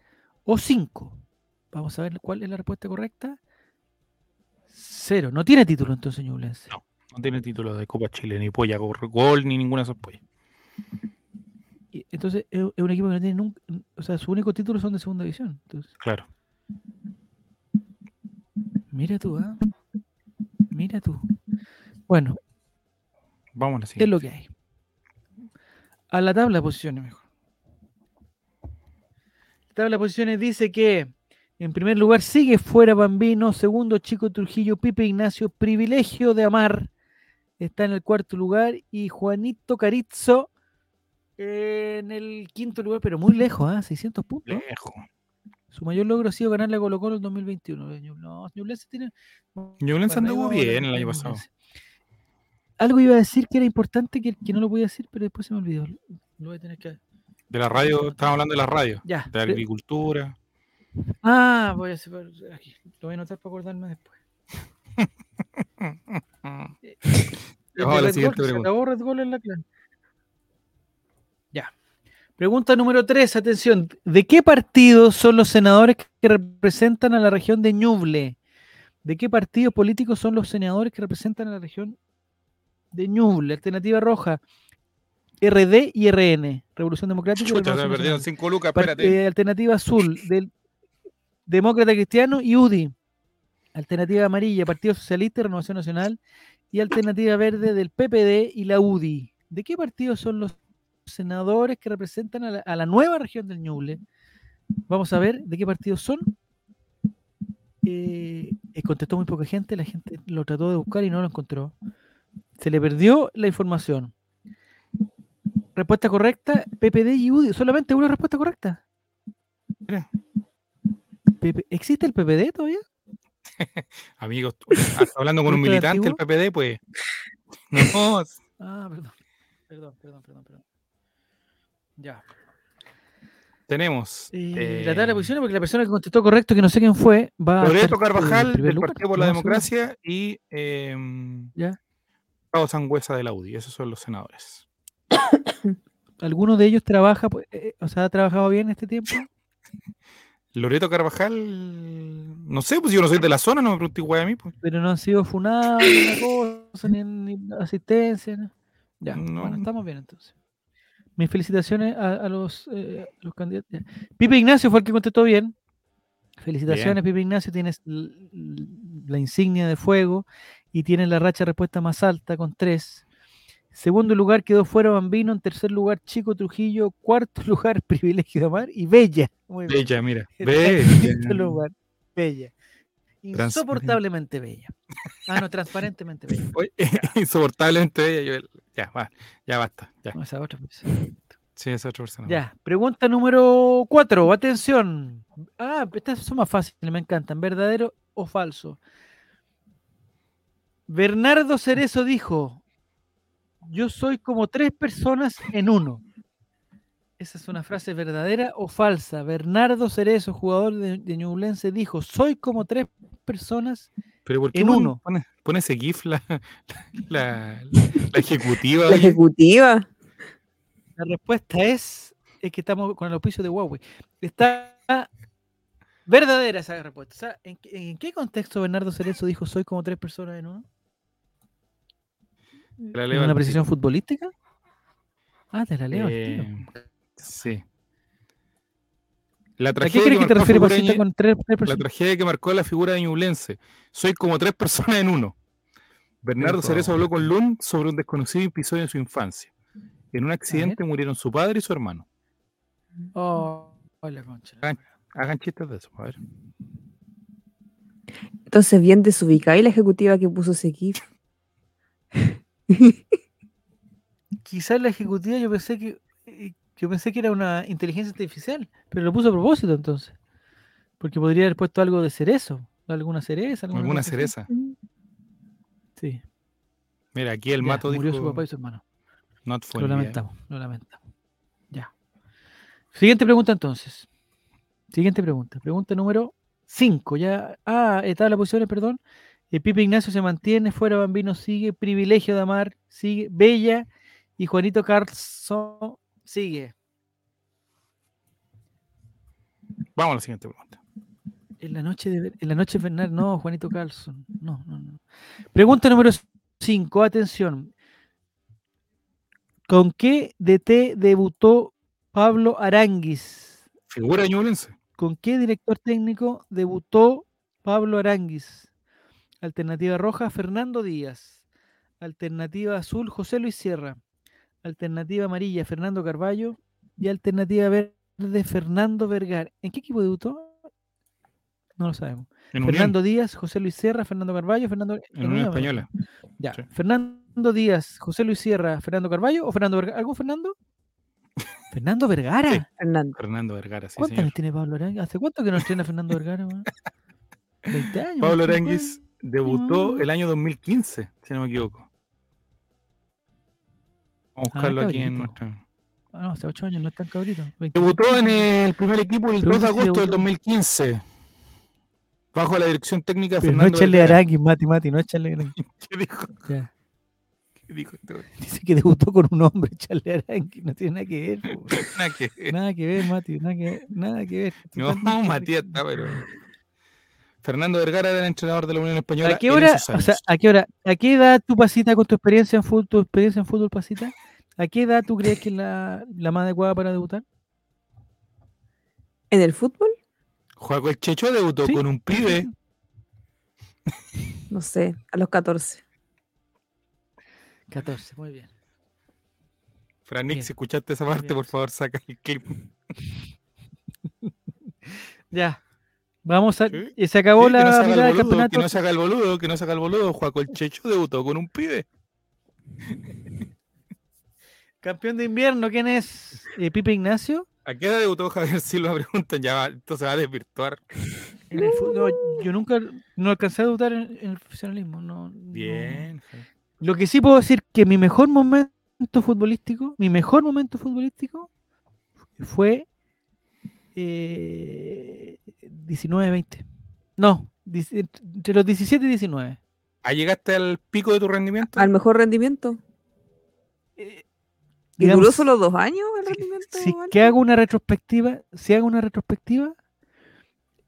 o cinco. Vamos a ver cuál es la respuesta correcta. Cero. No tiene título entonces Ñublense. No. No tiene título de Copa Chile, ni Polla Gol, ni ninguna de esas pollas. Entonces es, es un equipo que no tiene nunca, o sea, sus únicos títulos son de segunda división. Entonces, Claro. mira tú, ¿ah? Mira tú. Bueno, Vamos a la es siguiente. lo que hay. A la tabla de posiciones mejor. La tabla de posiciones dice que en primer lugar sigue fuera Bambino, segundo Chico Trujillo, Pipe Ignacio, Privilegio de Amar está en el cuarto lugar y Juanito Carizzo en el quinto lugar, pero muy lejos, ¿ah? 600 puntos. Lejos. Su mayor logro ha sido ganarle a Colo Colo en 2021. No, Ñublense tiene... Ñublense anduvo bien el año pasado. Algo iba a decir que era importante que, que no lo podía decir, pero después se me olvidó. Lo voy a tener que... De la radio, estábamos hablando de la radio. Ya. De agricultura. Ah, voy a hacer aquí. Lo voy a anotar para acordarme después. [LAUGHS] El de Vamos a la Red siguiente Gol, se pregunta. acabó Red Gol en la clan. Ya. Pregunta número 3, atención. ¿De qué partido son los senadores que representan a la región de Ñuble? ¿De qué partidos políticos son los senadores que representan a la región de Ñuble? Alternativa roja. RD y RN. Revolución Democrática. se me perdieron Nacional. 5 lucas, espérate. eh, alternativa azul, del Demócrata Cristiano y UDI. Alternativa amarilla, Partido Socialista Renovación Nacional. Y alternativa verde del PPD y la UDI. ¿De qué partidos son los senadores que representan a la, nueva región del Ñuble? Vamos a ver de qué partidos son. Eh, eh, contestó muy poca gente, la gente lo trató de buscar y no lo encontró. Se le perdió la información. Respuesta correcta, PPD y UDI. Solamente una respuesta correcta. PP ¿Existe el PPD todavía? [LAUGHS] Amigos, está hablando con un ¿Esto es militante del? PPD, pues. [LAUGHS] No, Ah, perdón. Perdón, perdón, perdón, perdón. Ya. Tenemos. Eh, la tabla de eh, posiciones, porque la persona que contestó correcto, que no sé quién fue, va a. Loreto eh, en Carvajal, del lugar, Partido por la. Democracia, y em, Ya. Gustavo Sangüesa del Audi. Esos son los senadores. [COUGHS] ¿Alguno de ellos trabaja, pues, eh, o sea, ha trabajado bien este tiempo? Loreto Carvajal, no sé, pues yo no soy de la zona, no me pregunté igual a mí. Pues. Pero no han sido funados, ni cosa, ni, ni asistencia. ¿no? Ya, No. bueno, estamos bien entonces. Mis felicitaciones a, a los, eh, a los candidatos. ya. Pipe Ignacio fue el que contestó bien. Felicitaciones, Pipe Ignacio. Tienes la insignia de fuego y tienes la racha de respuesta más alta con tres. Segundo lugar quedó fuera Bambino. En tercer lugar, Chico Trujillo. Cuarto [LAUGHS] lugar, Privilegio de Amar. Y Bella. Muy bien. Bella, mira. [LAUGHS] En quinto lugar, Bella. Insoportablemente bella. Ah, no, transparentemente bella. [LAUGHS] Oye, insoportablemente bella. yo- ya, va, ya basta. Ya. No, esa otra pues. Sí, esa otra persona. Ya, pregunta número 4. Atención. Ah, estas son más fáciles, me encantan. ¿Verdadero o falso? Bernardo Cerezo dijo: Yo soy como tres personas en uno. ¿Esa es una frase verdadera o falsa? Bernardo Cerezo, jugador de, de Ñublense, dijo: Soy como tres personas. Pero ¿por qué en uno. Pone, pone ese GIF la, [LAUGHS] la, la [LAUGHS] ejecutiva? La ejecutiva. La respuesta es, es que estamos con el auspicio de Huawei. Está verdadera esa respuesta. O sea, ¿en, qué- en qué contexto Bernardo Cerezo dijo soy como tres personas en uno? La ¿En leo una precisión futbolística? Ah, te la leo al tiro. Eh, sí. La ¿A qué tragedia, crees que te marcó refieres, con tres, tres la tragedia que marcó la figura de Ñublense. Soy como tres personas en uno. Bernardo Cerezo habló con Lund sobre un desconocido episodio en su infancia. En un accidente murieron su padre y su hermano. Oh, ay, la concha. Hagan chistes de eso, a ver. Entonces, bien desubicada y la ejecutiva que puso ese GIF. [LAUGHS] Quizás la ejecutiva yo pensé que eh, yo pensé que era una inteligencia artificial, pero lo puso a propósito entonces. Porque podría haber puesto algo de cerezo, alguna cereza, alguna, cereza. Sí. Mira, aquí el ya, mato murió dijo su papá y su hermano. not Lo eh. lamentamos, lo lamentamos. Ya. Siguiente pregunta entonces. Siguiente pregunta. Pregunta número 5. Ya. Ah, está la posición, perdón. Eh, Pipe Ignacio se mantiene, fuera Bambino sigue, Privilegio de Amar sigue, Bella y Juanito Carlson sigue. Vamos a la siguiente pregunta. En la noche de en la noche Bernal, no, Juanito Carlson. No, no, no. Pregunta número 5, atención. ¿Con qué DT debutó Pablo Aranguis? Figura Ñublense. ¿Con qué director técnico debutó Pablo Aranguis? Alternativa roja, Fernando Díaz. Alternativa azul, José Luis Sierra. Alternativa amarilla, Fernando Carballo. Y alternativa verde, Fernando Vergara. ¿En qué equipo debutó? No lo sabemos. En Unión, Fernando Díaz, José Luis Sierra, Fernando Carballo, Fernando en Unión me Española. Ya. Sí. Fernando Díaz, José Luis Sierra, Fernando Carballo o Fernando Vergara. ¿Algún Fernando? [LAUGHS] Fernando Vergara. Sí. Fernando. Fernando Vergara, sí, ¿Cuántos años tiene Pablo Aranguis? ¿Hace cuánto que no estrena Fernando Vergara? 20 [LAUGHS] años. Pablo 25 Aranguis debutó Mm. el año 2015, si no me equivoco. Vamos a Ah, buscarlo aquí en nuestra. Ah, no, hace 8 años, no es tan cabrito. 25 Debutó en el primer equipo el 2 Pregunta de agosto del debutó. 2015. Bajo la dirección técnica de Pero no Fernando echarle. Aranguis, Mati, Mati, no echarle Aranguis. [LAUGHS] ¿Qué dijo? Ya. ¿Qué dijo este güey? Dice que debutó con un hombre, [LAUGHS] echarle Aranguis. No tiene nada que ver. [LAUGHS] Nada que ver. Nada que ver, Mati, nada que ver. Nada que ver. No, Matías está, pero. Fernando Vergara era el entrenador de la Unión Española. ¿A qué hora, o sea, a qué hora, a qué edad tu pasita con tu experiencia en fútbol, tu experiencia en fútbol pasita? ¿A qué edad tú crees que es la, la más adecuada para debutar? ¿En el fútbol? Juaco el Checho debutó Sí. con un pibe. [LAUGHS] No sé, a los 14. 14, muy bien. Franix, si escuchaste esa parte, bien. por favor, saca el clip. [LAUGHS] Ya. Vamos a. Sí, y se acabó Sí, que no la del que no se haga el boludo, que no se haga el boludo. Juaco el Checho debutó con un pibe. [LAUGHS] Campeón de invierno, ¿quién es? Eh, Pipe Ignacio. ¿A qué edad debutó Javier Silva? [LAUGHS] Preguntan, ya va, entonces va a desvirtuar. En el yo nunca no alcancé a debutar en, en el profesionalismo. No, no. Bien. Lo que sí puedo decir que mi mejor momento momento futbolístico, mi mejor momento futbolístico fue eh, 19-20. No, dic- entre los 17 y 19. ¿Ah, llegaste al pico de tu rendimiento? Al mejor rendimiento. Eh, ¿Y duró solo dos años el si- rendimiento? si que hago una retrospectiva, si hago una retrospectiva,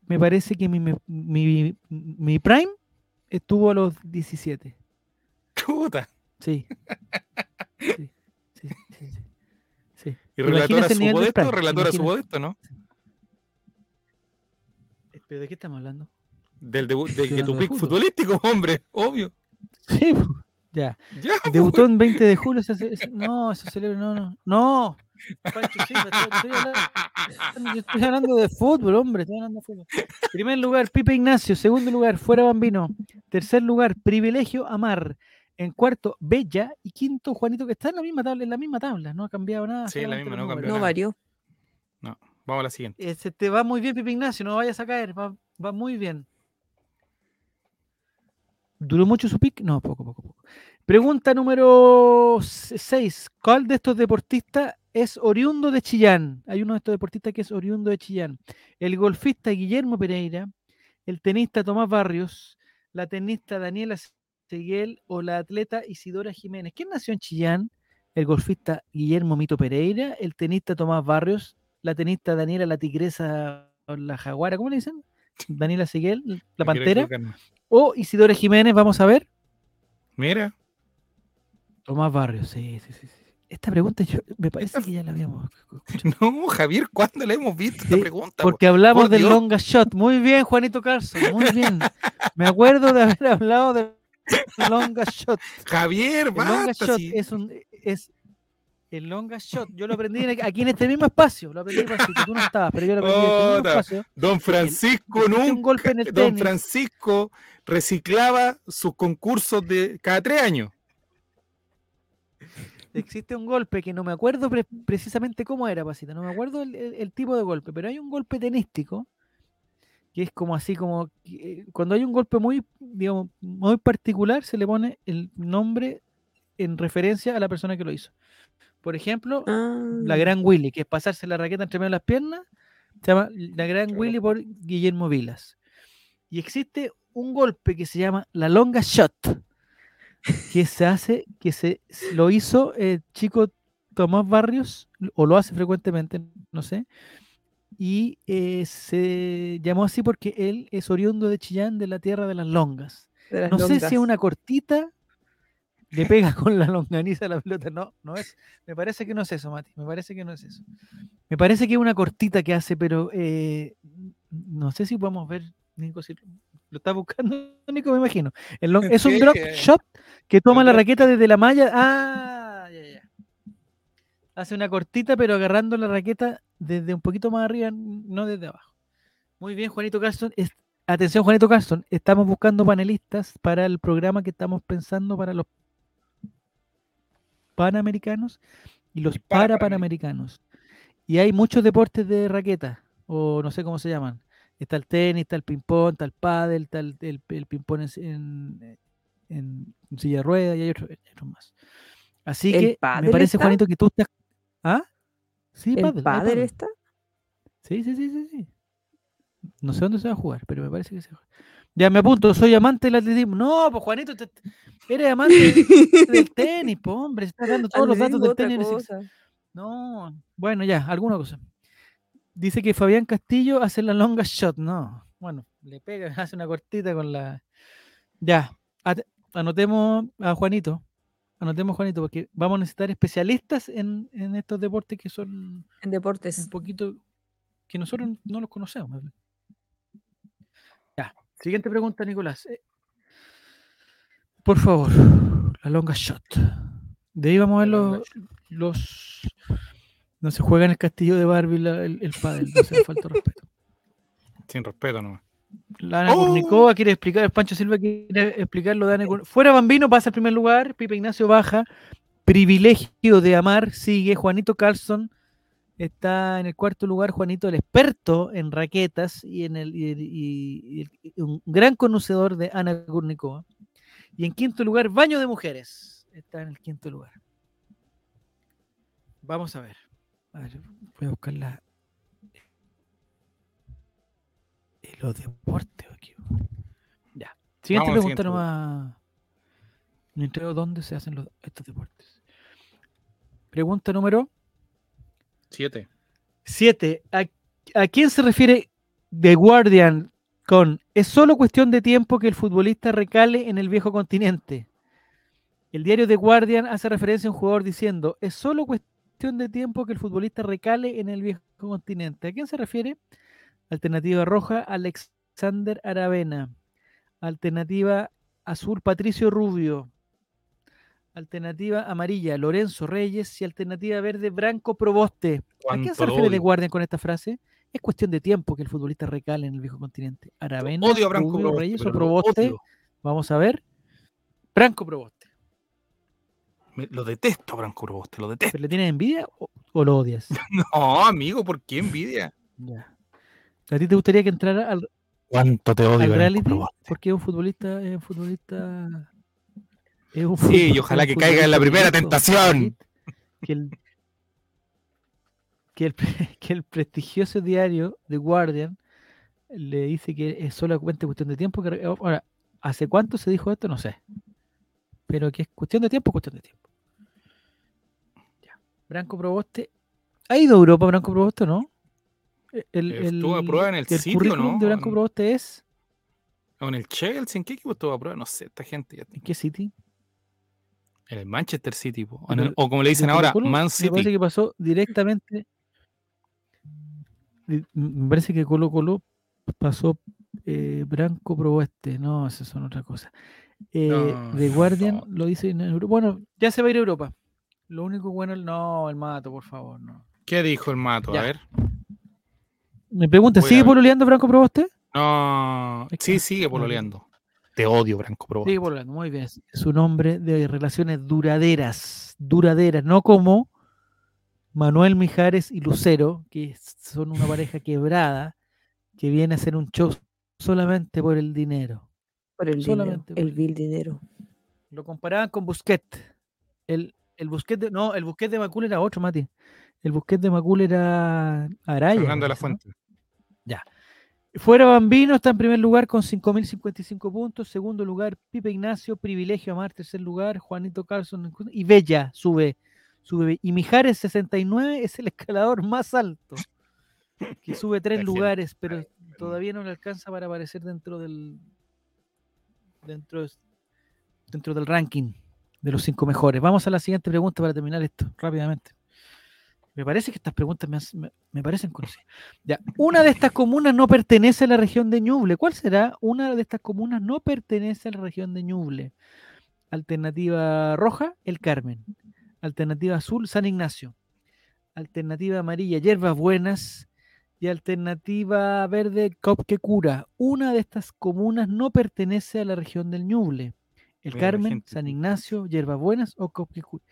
me parece que mi, me- mi, mi prime estuvo a los 17. Chuta. Sí. [LAUGHS] Sí, sí, sí, sí, sí. ¿Y relatora supo de esto? ¿Relatora supo de esto, no? ¿Pero de qué estamos hablando? Del debu- de que tu de pick futbolístico, [LAUGHS] hombre, obvio. Sí, ya. Ya, Debutó en 20 de julio. se hace- se- no, se celebra. No, no. No. Pancho estoy, estoy hablando, yo estoy hablando de fútbol, hombre. Estoy hablando de fútbol. Primer lugar, Pipe Ignacio. Segundo lugar, Fuera Bambino. Tercer lugar, Privilegio Amar. En cuarto, Bella. Y quinto, Juanito, que está en la misma tabla. En la misma tabla. No ha cambiado nada. Sí, en la misma, no números. cambió No varió. Vamos a la siguiente. Se te va muy bien, Pipe Ignacio. No vayas a caer. Va, va muy bien. ¿Duró mucho su pick? No, poco, poco, poco. Pregunta número 6. ¿Cuál de estos deportistas es oriundo de Chillán? Hay uno de estos deportistas que es oriundo de Chillán. El golfista Guillermo Pereira, el tenista Tomás Barrios, la tenista Daniela Seguel o la atleta Isidora Jiménez. ¿Quién nació en Chillán? El golfista Guillermo Mito Pereira, el tenista Tomás Barrios, la tenista Daniela la Tigresa la Jaguara, ¿cómo le dicen? [LAUGHS] Daniela Seguel, la Pantera, o Isidora Jiménez, vamos a ver. Mira, Tomás Barrios, sí, sí, sí. Esta pregunta yo- me parece que ya la habíamos [LAUGHS] escuchado. no, Javier, ¿cuándo le hemos visto esta Sí, pregunta? Porque hablamos por del longa shot. Muy bien, Juanito Carlson, muy bien. Me acuerdo de haber hablado del longa shot. Javier, El longa basta. shot es un es el longa shot. Yo lo aprendí en- aquí en este mismo espacio. Lo aprendí Pasito, tú no estabas, pero yo lo aprendí en este mismo espacio. Don Francisco un nunca, golpe en el Don tenis. Francisco reciclaba sus concursos de cada tres años. Existe un golpe que no me acuerdo pre- precisamente cómo era, Pasita. No me acuerdo el, el- el tipo de golpe, pero hay un golpe tenístico que es como así como que, eh, cuando hay un golpe muy, digamos, muy particular, se le pone el nombre en referencia a la persona que lo hizo. Por ejemplo, la Ah, Gran Willy, que es pasarse la raqueta entre medio de las piernas, se llama la Gran. Willy por Guillermo Vilas. Y existe un golpe que se llama la Longa Shot, que se hace, que se lo hizo el chico Tomás Barrios, o lo hace frecuentemente, no sé, y eh, se llamó así porque él es oriundo de Chillán, de la tierra de las longas. de las No sé si es una cortita le pega [LAUGHS] con la longaniza a la pelota. No, no es. Me parece que no es eso, Mati. Me parece que no es eso. Me parece que es una cortita que hace, pero eh, no sé si podemos ver, Nico, si lo, está buscando, [LAUGHS] Nico, me imagino. El long- es un drop eh, shot que toma la raqueta desde la malla. Ah, ya, ya. Hace una cortita, pero agarrando la raqueta desde un poquito más arriba, no desde abajo. Muy bien, Juanito Carlson. Es- atención, Juanito Carlson. Estamos buscando panelistas para el programa que estamos pensando para los panamericanos y los Y para para panamericanos. Y hay muchos deportes de raqueta, o no sé cómo se llaman. Está el tenis, está el ping-pong, está el pádel, está el, el, el ping-pong en, en- en silla de ruedas y hay otros, hay otros más. Así ¿El que me parece, está? Juanito, que tú estás... ¿Ah? Sí, ¿El pádel, pádel. está? Sí, sí, sí, sí, sí. No sé dónde se va a jugar, pero me parece que se va a jugar. Ya me apunto, soy amante del atletismo. No, pues Juanito, te- eres amante del [LAUGHS] tenis, pues hombre, estás dando todos los datos del tenis. No, bueno, ya, alguna cosa. Dice que Fabián Castillo hace la longa shot. No, bueno, le pega, [LAUGHS] hace una cortita con la. Ya, anotemos a Juanito. Anotemos a Juanito, porque vamos a necesitar especialistas en, en estos deportes que son En deportes. un poquito que nosotros no los conocemos. Ya, siguiente pregunta, Nicolás. Eh, Por favor, la longa shot. De ahí vamos a ver los, los- No se juega en el castillo de Barbie la- el, el pádel, no se falta respeto. [LAUGHS] Sin respeto nomás. La Ana ¡Oh! Kurnikova quiere explicar, el Pancho Silva quiere explicarlo de Ana Fuera Bambino pasa al primer lugar, Pipe Ignacio baja, Privilegio de Amar sigue, Juanito Carlson está en el cuarto lugar, Juanito el experto en raquetas y en el y, y- y- y un gran conocedor de Ana Kurnikova. Y en quinto lugar, Baño de Mujeres. Está en el quinto lugar. vamos a ver. A ver, voy a buscar la. eh, los deportes aquí. Ya. Siguiente Vamos pregunta nomás. No entrego dónde se hacen los, estos deportes. Pregunta número Siete. 7. ¿A, a quién se refiere The Guardian con es solo cuestión de tiempo que el futbolista recale en el viejo continente? El diario The Guardian hace referencia a un jugador diciendo es solo cuestión de tiempo que el futbolista recale en el viejo continente. ¿A quién se refiere? Alternativa roja, Alexander Aravena. Alternativa azul, Patricio Rubio. Alternativa amarilla, Lorenzo Reyes. Y alternativa verde, Branco Proboste. ¿A quién se refiere odio. Guardian con esta frase? Es cuestión de tiempo que el futbolista recale en el viejo continente. Aravena, Odio a Branco Rubio, Proboste, Reyes o Proboste. odio. Vamos a ver. Branco Proboste. Me- lo detesto, Branco Proboste, lo detesto. ¿Pero le tienes envidia o, o lo odias? [LAUGHS] No, amigo, ¿por qué envidia? Ya. ¿A ti te gustaría que entrara al, ¿Cuánto te odio, al reality? Porque es un futbolista, es un futbolista. Sí, y ojalá que caiga en la primera tentación. Que el, que, el, [LAUGHS] que el prestigioso diario The Guardian le dice que es solamente cuestión de tiempo. Que, re- ahora, ¿hace cuánto se dijo esto? No sé. Pero que es cuestión de tiempo, cuestión de tiempo. Ya. Branco Proboste. ¿Ha ido a Europa Branco Proboste o no? E, El, Estuvo a prueba en el sitio, currículum ¿no? de Branco Proboste es. ¿En el Chelsea? ¿En qué equipo estuvo a prueba? No sé, esta gente ya. ¿En qué City? En el Manchester City, po. o, en Pero el- o como le dicen ahora, Man Me parece City. que pasó directamente. di- Me parece que Colo Colo pasó eh, Branco Proboste. No, esas son otra cosa. Eh, No, The Guardian no. lo dice en Europa. Bueno, ya se va a ir a Europa. Lo único bueno, no, el mato, por favor, no. ¿Qué dijo el mato? Ya. A ver. Me pregunta, Voy ¿sigue pololeando Branco Proboste? No. Es que Sí, sigue pololeando. Te odio, Branco Proboste. Sigue pololeando, muy bien. Es un hombre de relaciones duraderas, duraderas, no como Manuel Mijares y Lucero, que son una pareja [LAUGHS] quebrada, que viene a hacer un show solamente por el dinero. Por el dinero. Solamente por El vil dinero. Lo comparaban con Busquet. El, el Busquet de, no, el Busquet de Macul era otro, Mati. El Busquet de Macul era Araya. Fernando de la. Fuente. Fuera Bambino está en primer lugar con 5.055 puntos. Segundo lugar, Pipe Ignacio, Privilegio Amar, tercer lugar, Juanito Carlson y Bella sube, sube. Y Mijares 69 es el escalador más alto, que sube tres lugares, pero todavía no le alcanza para aparecer dentro del dentro, de- dentro del ranking de los cinco mejores. Vamos a la siguiente pregunta para terminar esto rápidamente. Me parece que estas preguntas me, me- me parecen conocidas. Ya, una de estas comunas no pertenece a la región de Ñuble. ¿Cuál será? Una de estas comunas no pertenece a la región de Ñuble. Alternativa roja, El Carmen. Alternativa azul, San Ignacio. Alternativa amarilla, Hierbas Buenas. Y alternativa verde, Copquecura. Una de estas comunas no pertenece a la región del Ñuble. El Carmen. San Ignacio, Hierbas Buenas o Copquecura.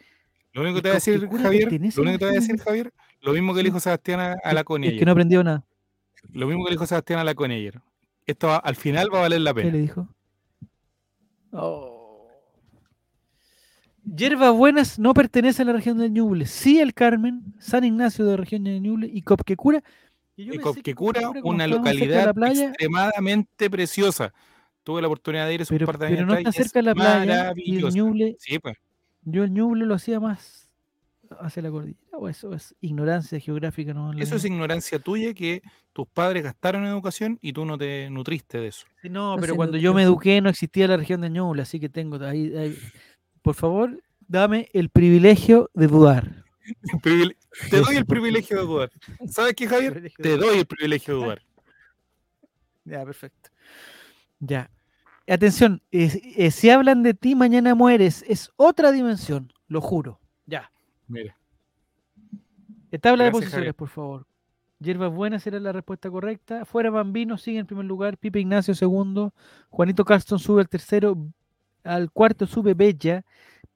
Lo único ¿El que te voy a decir, Javier, lo a único que te voy a decir, Javier, lo mismo que le dijo Sebastián a, a la Coney Es que no aprendió nada. Lo mismo que le dijo Sebastián a la Coney ayer. Esto va- al final va a valer la ¿Qué pena. le dijo? Oh. Hierbas Buenas no pertenece a la región del Ñuble. Sí, el Carmen, San Ignacio de la región del Ñuble y Copquecura. yo Y Copquecura, una de localidad la playa, extremadamente preciosa. Tuve la oportunidad de ir hace un pero, de pero no está cerca de la playa. Y el. Ñuble, Sí, pues. Yo el Ñuble lo hacía más hacia la cordillera. O eso es ignorancia geográfica. No Eso es ignorancia tuya que tus padres gastaron en educación y tú no te nutriste de eso. Sí, no, pero cuando nutrió. yo me eduqué no existía la región de Ñuble, así que tengo ahí, ahí- Por favor, dame el privilegio de dudar. Te doy el privilegio de dudar. ¿Sabes qué, Javier? Te doy el privilegio de dudar. Ya, perfecto. Ya. Atención, si hablan de ti, mañana mueres. Es otra dimensión, lo juro. Ya. Mira. Tabla de posiciones, Javier. por favor. Hierbas Buenas era la respuesta correcta. Fuera Bambino sigue en primer lugar. Pipe Ignacio segundo. Juanito Carston sube al tercero. Al cuarto sube Bella.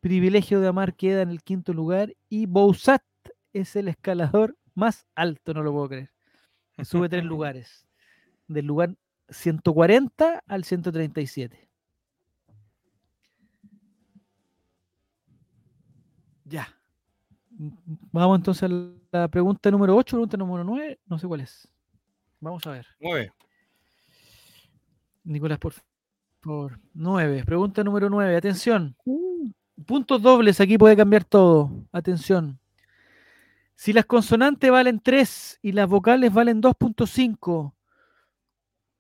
Privilegio de Amar queda en el quinto lugar. Y Bousat es el escalador más alto, no lo puedo creer. [LAUGHS] Sube tres lugares. Del lugar 140 al 137. Ya. Vamos entonces a la pregunta número 8, pregunta número 9, no sé cuál es. Vamos a ver. 9. Nicolás, por favor. 9, pregunta número 9, atención. Uh, Puntos dobles, aquí puede cambiar todo. Atención. Si las consonantes valen 3 y las vocales valen 2.5,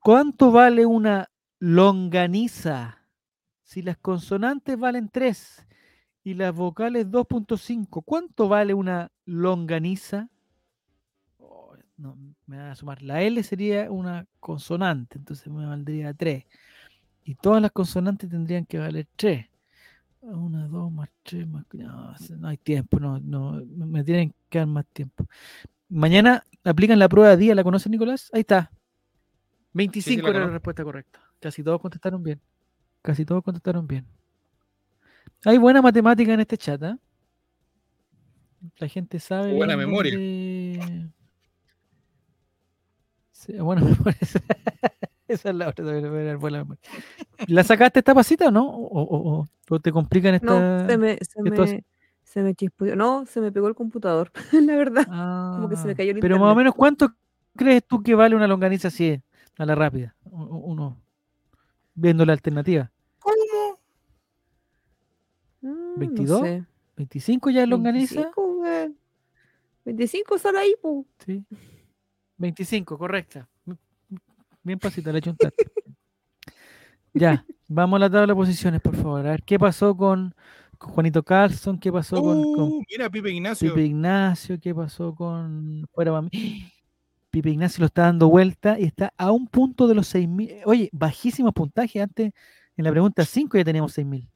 ¿cuánto vale una longaniza? Si las consonantes valen 3 y las vocales 2.5, ¿cuánto vale una longaniza? Oh, no, me va a sumar. La L sería una consonante, entonces me valdría 3. Y todas las consonantes tendrían que valer 3. Una, dos, más tres, más. No, no hay tiempo, no, no, me tienen que dar más tiempo. Mañana aplican la prueba día, ¿la conoce Nicolás? Ahí está. 25 la era la respuesta correcta. Casi todos contestaron bien. Casi todos contestaron bien. Hay buena matemática en este chat, ¿ah? La gente sabe. Buena memoria. Sí, buena [LAUGHS] memoria. Esa es la otra buena- buena memoria. ¿La sacaste esta pasita o no? ¿O, o- o- o te complican esta.? No, se me, se me, se me. No, se me pegó el computador, [LAUGHS] la verdad. Como que se me Ah, cayó el Pero más o menos, ¿cuánto crees tú que vale una longaniza así, a la rápida? Uno, viendo la alternativa. ¿Cómo? Ah, 22, No sé. ¿25 ya es longaniza? 25, güey. 25 sale ahí, pu. Sí. 25, correcta. Bien pasita, le he hecho un tap. [LAUGHS] Ya, vamos a la tabla de posiciones, por favor. A ver, ¿qué pasó con, con Juanito Carlson? ¿Qué pasó con, con Uh, mira, Pipe Ignacio. Pipe Ignacio? ¿Qué pasó con Fuera Bambi- Pipe Ignacio lo está dando vuelta y está a un punto de los 6.000. Oye, bajísimos puntajes. Antes, en la pregunta 5 ya teníamos 6.000.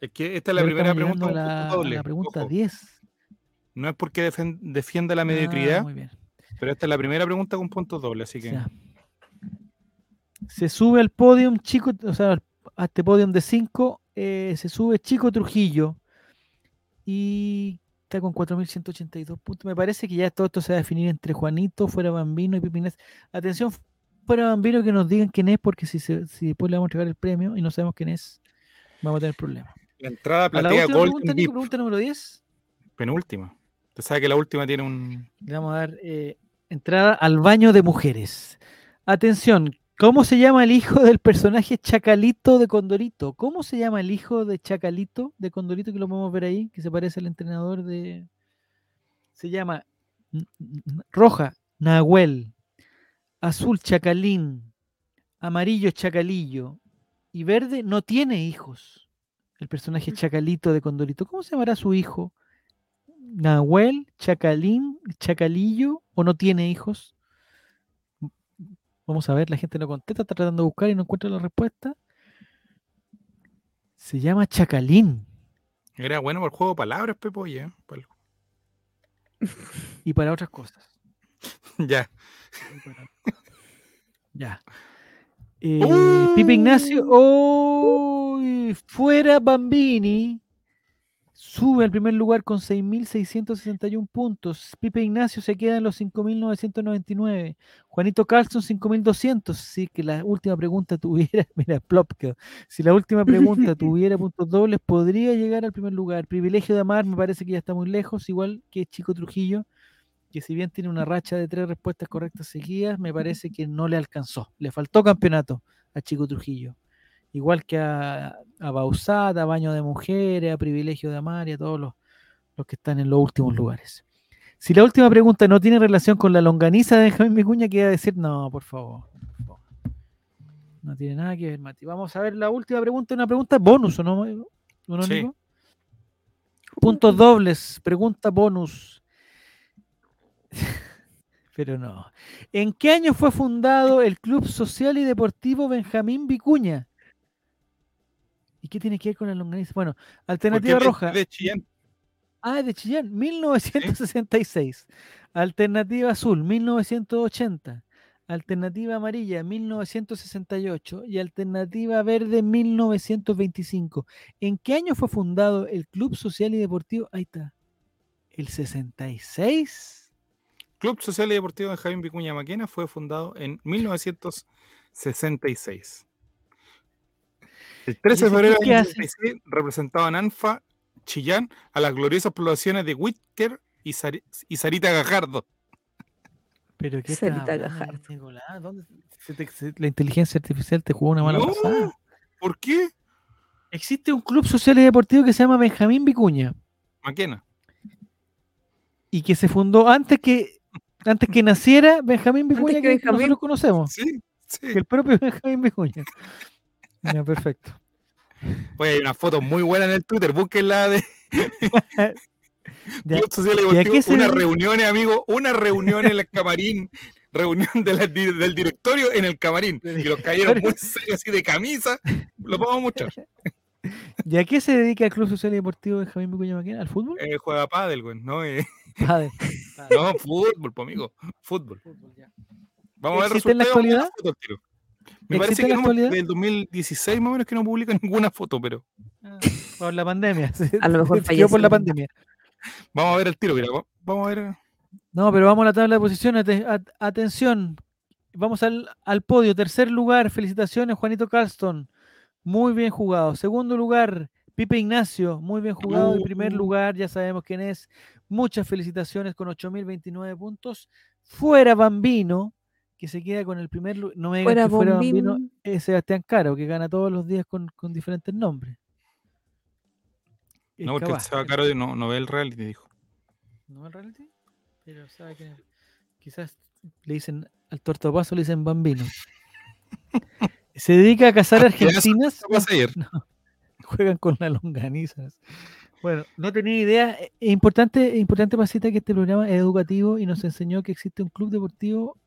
Es que esta es la primera pregunta a la, a doble. la pregunta Ojo, 10. No es porque defienda la Ah, mediocridad, muy bien. pero esta es la primera pregunta con puntos dobles, así que. Se sube al podium Chico, o sea, a este podium de 5, se sube Chico Trujillo y está con 4.182 puntos. Me parece que ya todo esto se va a definir entre Juanito, Fuera Bambino y Pipinés. Atención, Fuera Bambino, que nos digan quién es, porque si, se- si después le vamos a entregar el premio y no sabemos quién es, vamos a tener problemas. la entrada platea Golden pregunta, Nico, pregunta número 10. penúltima. Usted sabe que la última tiene un. Le vamos a dar eh, entrada al baño de mujeres. Atención, ¿cómo se llama el hijo del personaje Chacalito de Condorito? ¿Cómo se llama el hijo de Chacalito de Condorito que lo podemos ver ahí? Que se parece al entrenador de. Se llama Roja, Nahuel. Azul, Chacalín. Amarillo, Chacalillo. Y verde, no tiene hijos. El personaje Chacalito de Condorito. ¿Cómo se llamará su hijo? Nahuel, Chacalín, Chacalillo o no tiene hijos. Vamos a ver, la gente no contesta, está tratando de buscar y no encuentra la respuesta. Se llama Chacalín. Era bueno para el juego de palabras, Pepo, oye. ¿eh? [LAUGHS] Para el- [LAUGHS] Y para otras cosas. ya. Ya. [LAUGHS] Eh, Pipe Ignacio. ¡Uy! fuera Bambini. Sube al primer lugar con 6.661 puntos. Pipe Ignacio se queda en los 5.999. Juanito Carlson 5.200. Si que la última pregunta [LAUGHS] tuviera, mira, plop quedó. Si la última pregunta [LAUGHS] tuviera puntos dobles, podría llegar al primer lugar. Privilegio de Amar me parece que ya está muy lejos, igual que Chico Trujillo, que si bien tiene una racha de tres respuestas correctas seguidas, me parece que no le alcanzó. Le faltó campeonato a Chico Trujillo. Igual que a, a Bausat, a Baño de Mujeres, a Privilegio de Amar y a todos los, los que están en los últimos lugares. Si la última pregunta no tiene relación con la longaniza de Benjamín Vicuña, queda decir, no, por favor. No tiene nada que ver, Mati. Vamos a ver la última pregunta, una pregunta bonus, ¿o no? ¿O no, Sí. Puntos dobles, pregunta bonus. [LAUGHS] Pero no. ¿En qué año fue fundado el Club Social y Deportivo Benjamín Vicuña? ¿Y qué tiene que ver con la longaniza? Bueno, Porque alternativa de- roja. de Chillán. Ah, es de Chillán, 1966. Alternativa azul, 1980. Alternativa amarilla, 1968. Y alternativa verde, 1925. ¿En qué año fue fundado el Club Social y Deportivo? Ahí está. ¿El 66? Club Social y Deportivo de Javín Vicuña Maquena fue fundado en 1966. El 13 de febrero club del? 66 representaban ANFA Chillán a las gloriosas poblaciones de Whitker y, Sari- y Sarita Gajardo. Pero qué Sarita Gajardo. Nicolás? ¿Dónde se te- se- la inteligencia artificial te jugó una mala No, pasada. ¿Por qué? Existe un club social y deportivo que se llama Benjamín Vicuña Maquena. y que se fundó antes que antes que naciera Benjamín Vicuña que que, Benjamín. nosotros conocemos, Sí, sí. que el propio [LAUGHS] Benjamín Vicuña. Ya, perfecto. Oye, hay una foto muy buena en el Twitter. Búsquenla de [LAUGHS] Ya, Club Social y ¿y a Deportivo. qué se Una debe? reunión, amigo. Una reunión en el camarín. [LAUGHS] Reunión de la- di- del directorio en el camarín. Y los cayeron muy serios así de camisa. Lo a mostrar. [LAUGHS] ¿Y a qué se dedica el Club Social y Deportivo Benjamín Vicuña Maquena? ¿Al fútbol? Eh, juega pádel, güey. No, eh, no, fútbol, pues, amigo. Fútbol. Vamos a ver el ¿Existe en la actualidad? la foto al tiro. Me parece ¿Existe en que la no, del 2016 más o menos que no publica [LAUGHS] ninguna foto, pero Ah, Por la pandemia. [LAUGHS] A lo mejor [LAUGHS] quedó por la pandemia. vamos a ver el tiro. Mira, va- vamos a ver. No, pero vamos a la tabla de posiciones. ate- at- atención. Vamos al, al podio. Tercer lugar, felicitaciones, Juanito Carlston. Muy bien jugado. Segundo lugar, Pipe Ignacio. Muy bien jugado. Y primer Uh. lugar, ya sabemos quién es. Muchas felicitaciones con 8.029 puntos. Fuera Bambino, que se queda con el primer lugar. No me digan Fuera que fuera Bambino es Sebastián Caro, que gana todos los días con, con diferentes nombres. Es No, porque el Seba Caro no, no ve el reality, dijo. ¿No el reality? Pero sabe que quizás le dicen al tortopaso le dicen bambino. [LAUGHS] Se dedica a cazar argentinas. Ayer. [LAUGHS] Juegan con las longanizas. Bueno, no tenía idea. Es importante, es importante, Pasita, que este programa es educativo y nos enseñó que existe un club deportivo,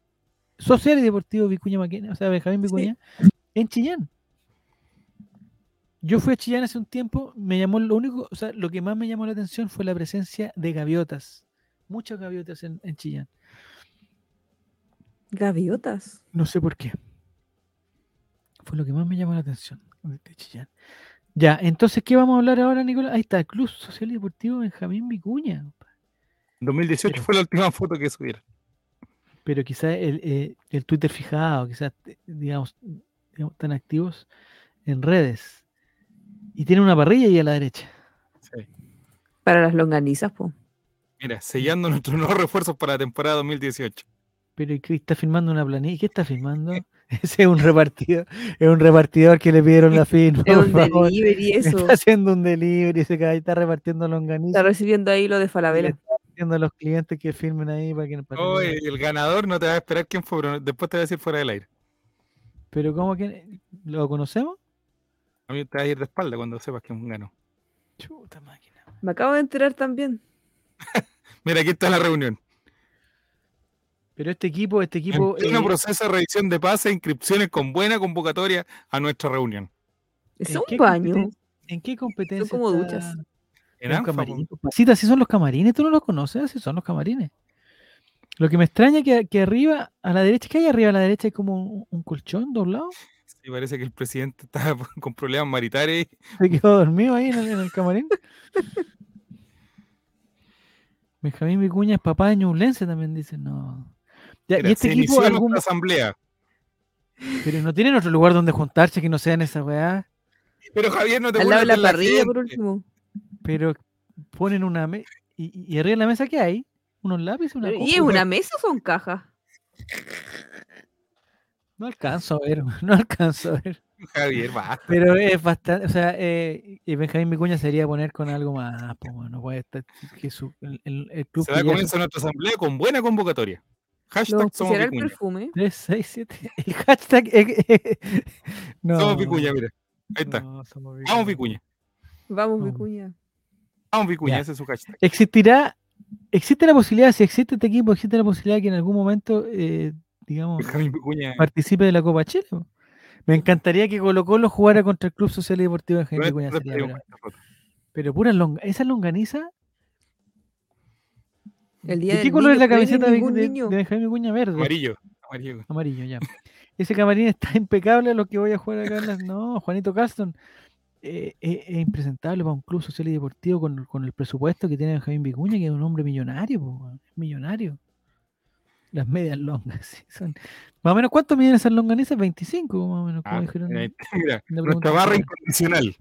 social y deportivo Vicuña Maquena, o sea, Benjamín Sí. Vicuña, en Chillán. Yo fui a Chillán hace un tiempo, me llamó lo único, o sea, lo que más me llamó la atención fue la presencia de gaviotas. Muchas gaviotas en, en Chillán. Gaviotas. No sé por qué. Fue lo que más me llamó la atención de Chillán. Ya, entonces, ¿qué vamos a hablar ahora, Nicolás? Ahí está, el Club Social y Deportivo Benjamín Vicuña. compadre. 2018 Pero- fue la última foto que subieron. Pero quizás el, eh, el Twitter fijado, quizás, eh, digamos, digamos, tan activos en redes. Y tiene una parrilla ahí a la derecha. Sí. Para las longanizas, po. Mira, sellando [LAUGHS] nuestros nuevos refuerzos para la temporada 2018. Pero ¿y qué está filmando una planilla? ¿Qué está filmando? [LAUGHS] Ese es un repartidor, es un repartidor que le pidieron la firma. Es un favor. delivery eso. Está haciendo un delivery, ese que ahí está repartiendo longaniza. Está recibiendo ahí lo de le Falabella. Diciendo a los clientes que firmen ahí para que el ganador no te va a esperar quién fue, pero después te va a decir fuera del aire. Pero ¿cómo que lo conocemos? A mí te va a ir de espalda cuando sepas quién ganó. Chuta máquina. Me acabo de enterar también. [LAUGHS] Mira, aquí está la reunión. Pero este equipo, este En equipo pleno eh, proceso de revisión de pases e inscripciones con buena convocatoria a nuestra reunión. Es ¿en un baño. ¿En qué competencia? como está? En Anfa, camarín. po. Pasita, sí son los camarines, tú no los conoces, sí son los camarines. Lo que me extraña es que, que arriba, a la derecha, que hay arriba a la derecha hay como un, un colchón doblado. Sí, parece que el presidente está [LAUGHS] con problemas maritales. Se quedó dormido ahí en el, en el camarín. [LAUGHS] Benjamín Vicuña es papá de Ñublense también, dicen. No. Ya, Mira, y este se equipo, inició algún- asamblea. pero no tienen otro lugar donde juntarse que no sea en esa weá. Pero Javier, no te Al lado de la parrilla, por último. Pero ponen una mesa. Y, y arriba de la mesa, ¿qué hay? ¿Unos lápices? Una? ¿Y es una mesa o son cajas? No alcanzo a ver, [LAUGHS] no alcanzo a ver. Javier, basta. Pero es bastante, o sea, eh, y Benjamín Vicuña sería poner con algo más, pues, bueno, no puede estar que su, el, el- el club Se que da ya comienzo nuestra asamblea con buena convocatoria. Hashtag Los somos el Vicuña. perfume. 3, 6, 7, el hashtag eh, eh, [LAUGHS] no, Somos Vicuña, mira. Ahí está. no, somos Vamos Vicuña. Vamos, No. Vicuña. Vamos Vicuña, Ya. ese es su hashtag. Existirá, existe la posibilidad, si existe este equipo, existe la posibilidad que en algún momento, eh, digamos, Vicuña. participe de la Copa Chile. Me encantaría que Colo Colo jugara contra el Club Social y Deportivo de Con Vicuña. sería, pero, pero pura longa, esa longaniza El día ¿De qué color es la camiseta de, de- niño. de Benjamín Vicuña? Verde. Amarillo. Amarillo. Amarillo, ya. Ese camarín está impecable a lo que voy a jugar acá. en las- No, Juanito Caston. Eh, eh, es impresentable para un club social y deportivo con, con el presupuesto que tiene Benjamín Vicuña, que es un hombre millonario, po, millonario. Las medias longas, [LAUGHS] sí, son. Más o menos, ¿cuánto miden esas longanizas? 25, más o menos, como Ah, dijeron. [LAUGHS] mira, la nuestra barra incondicional.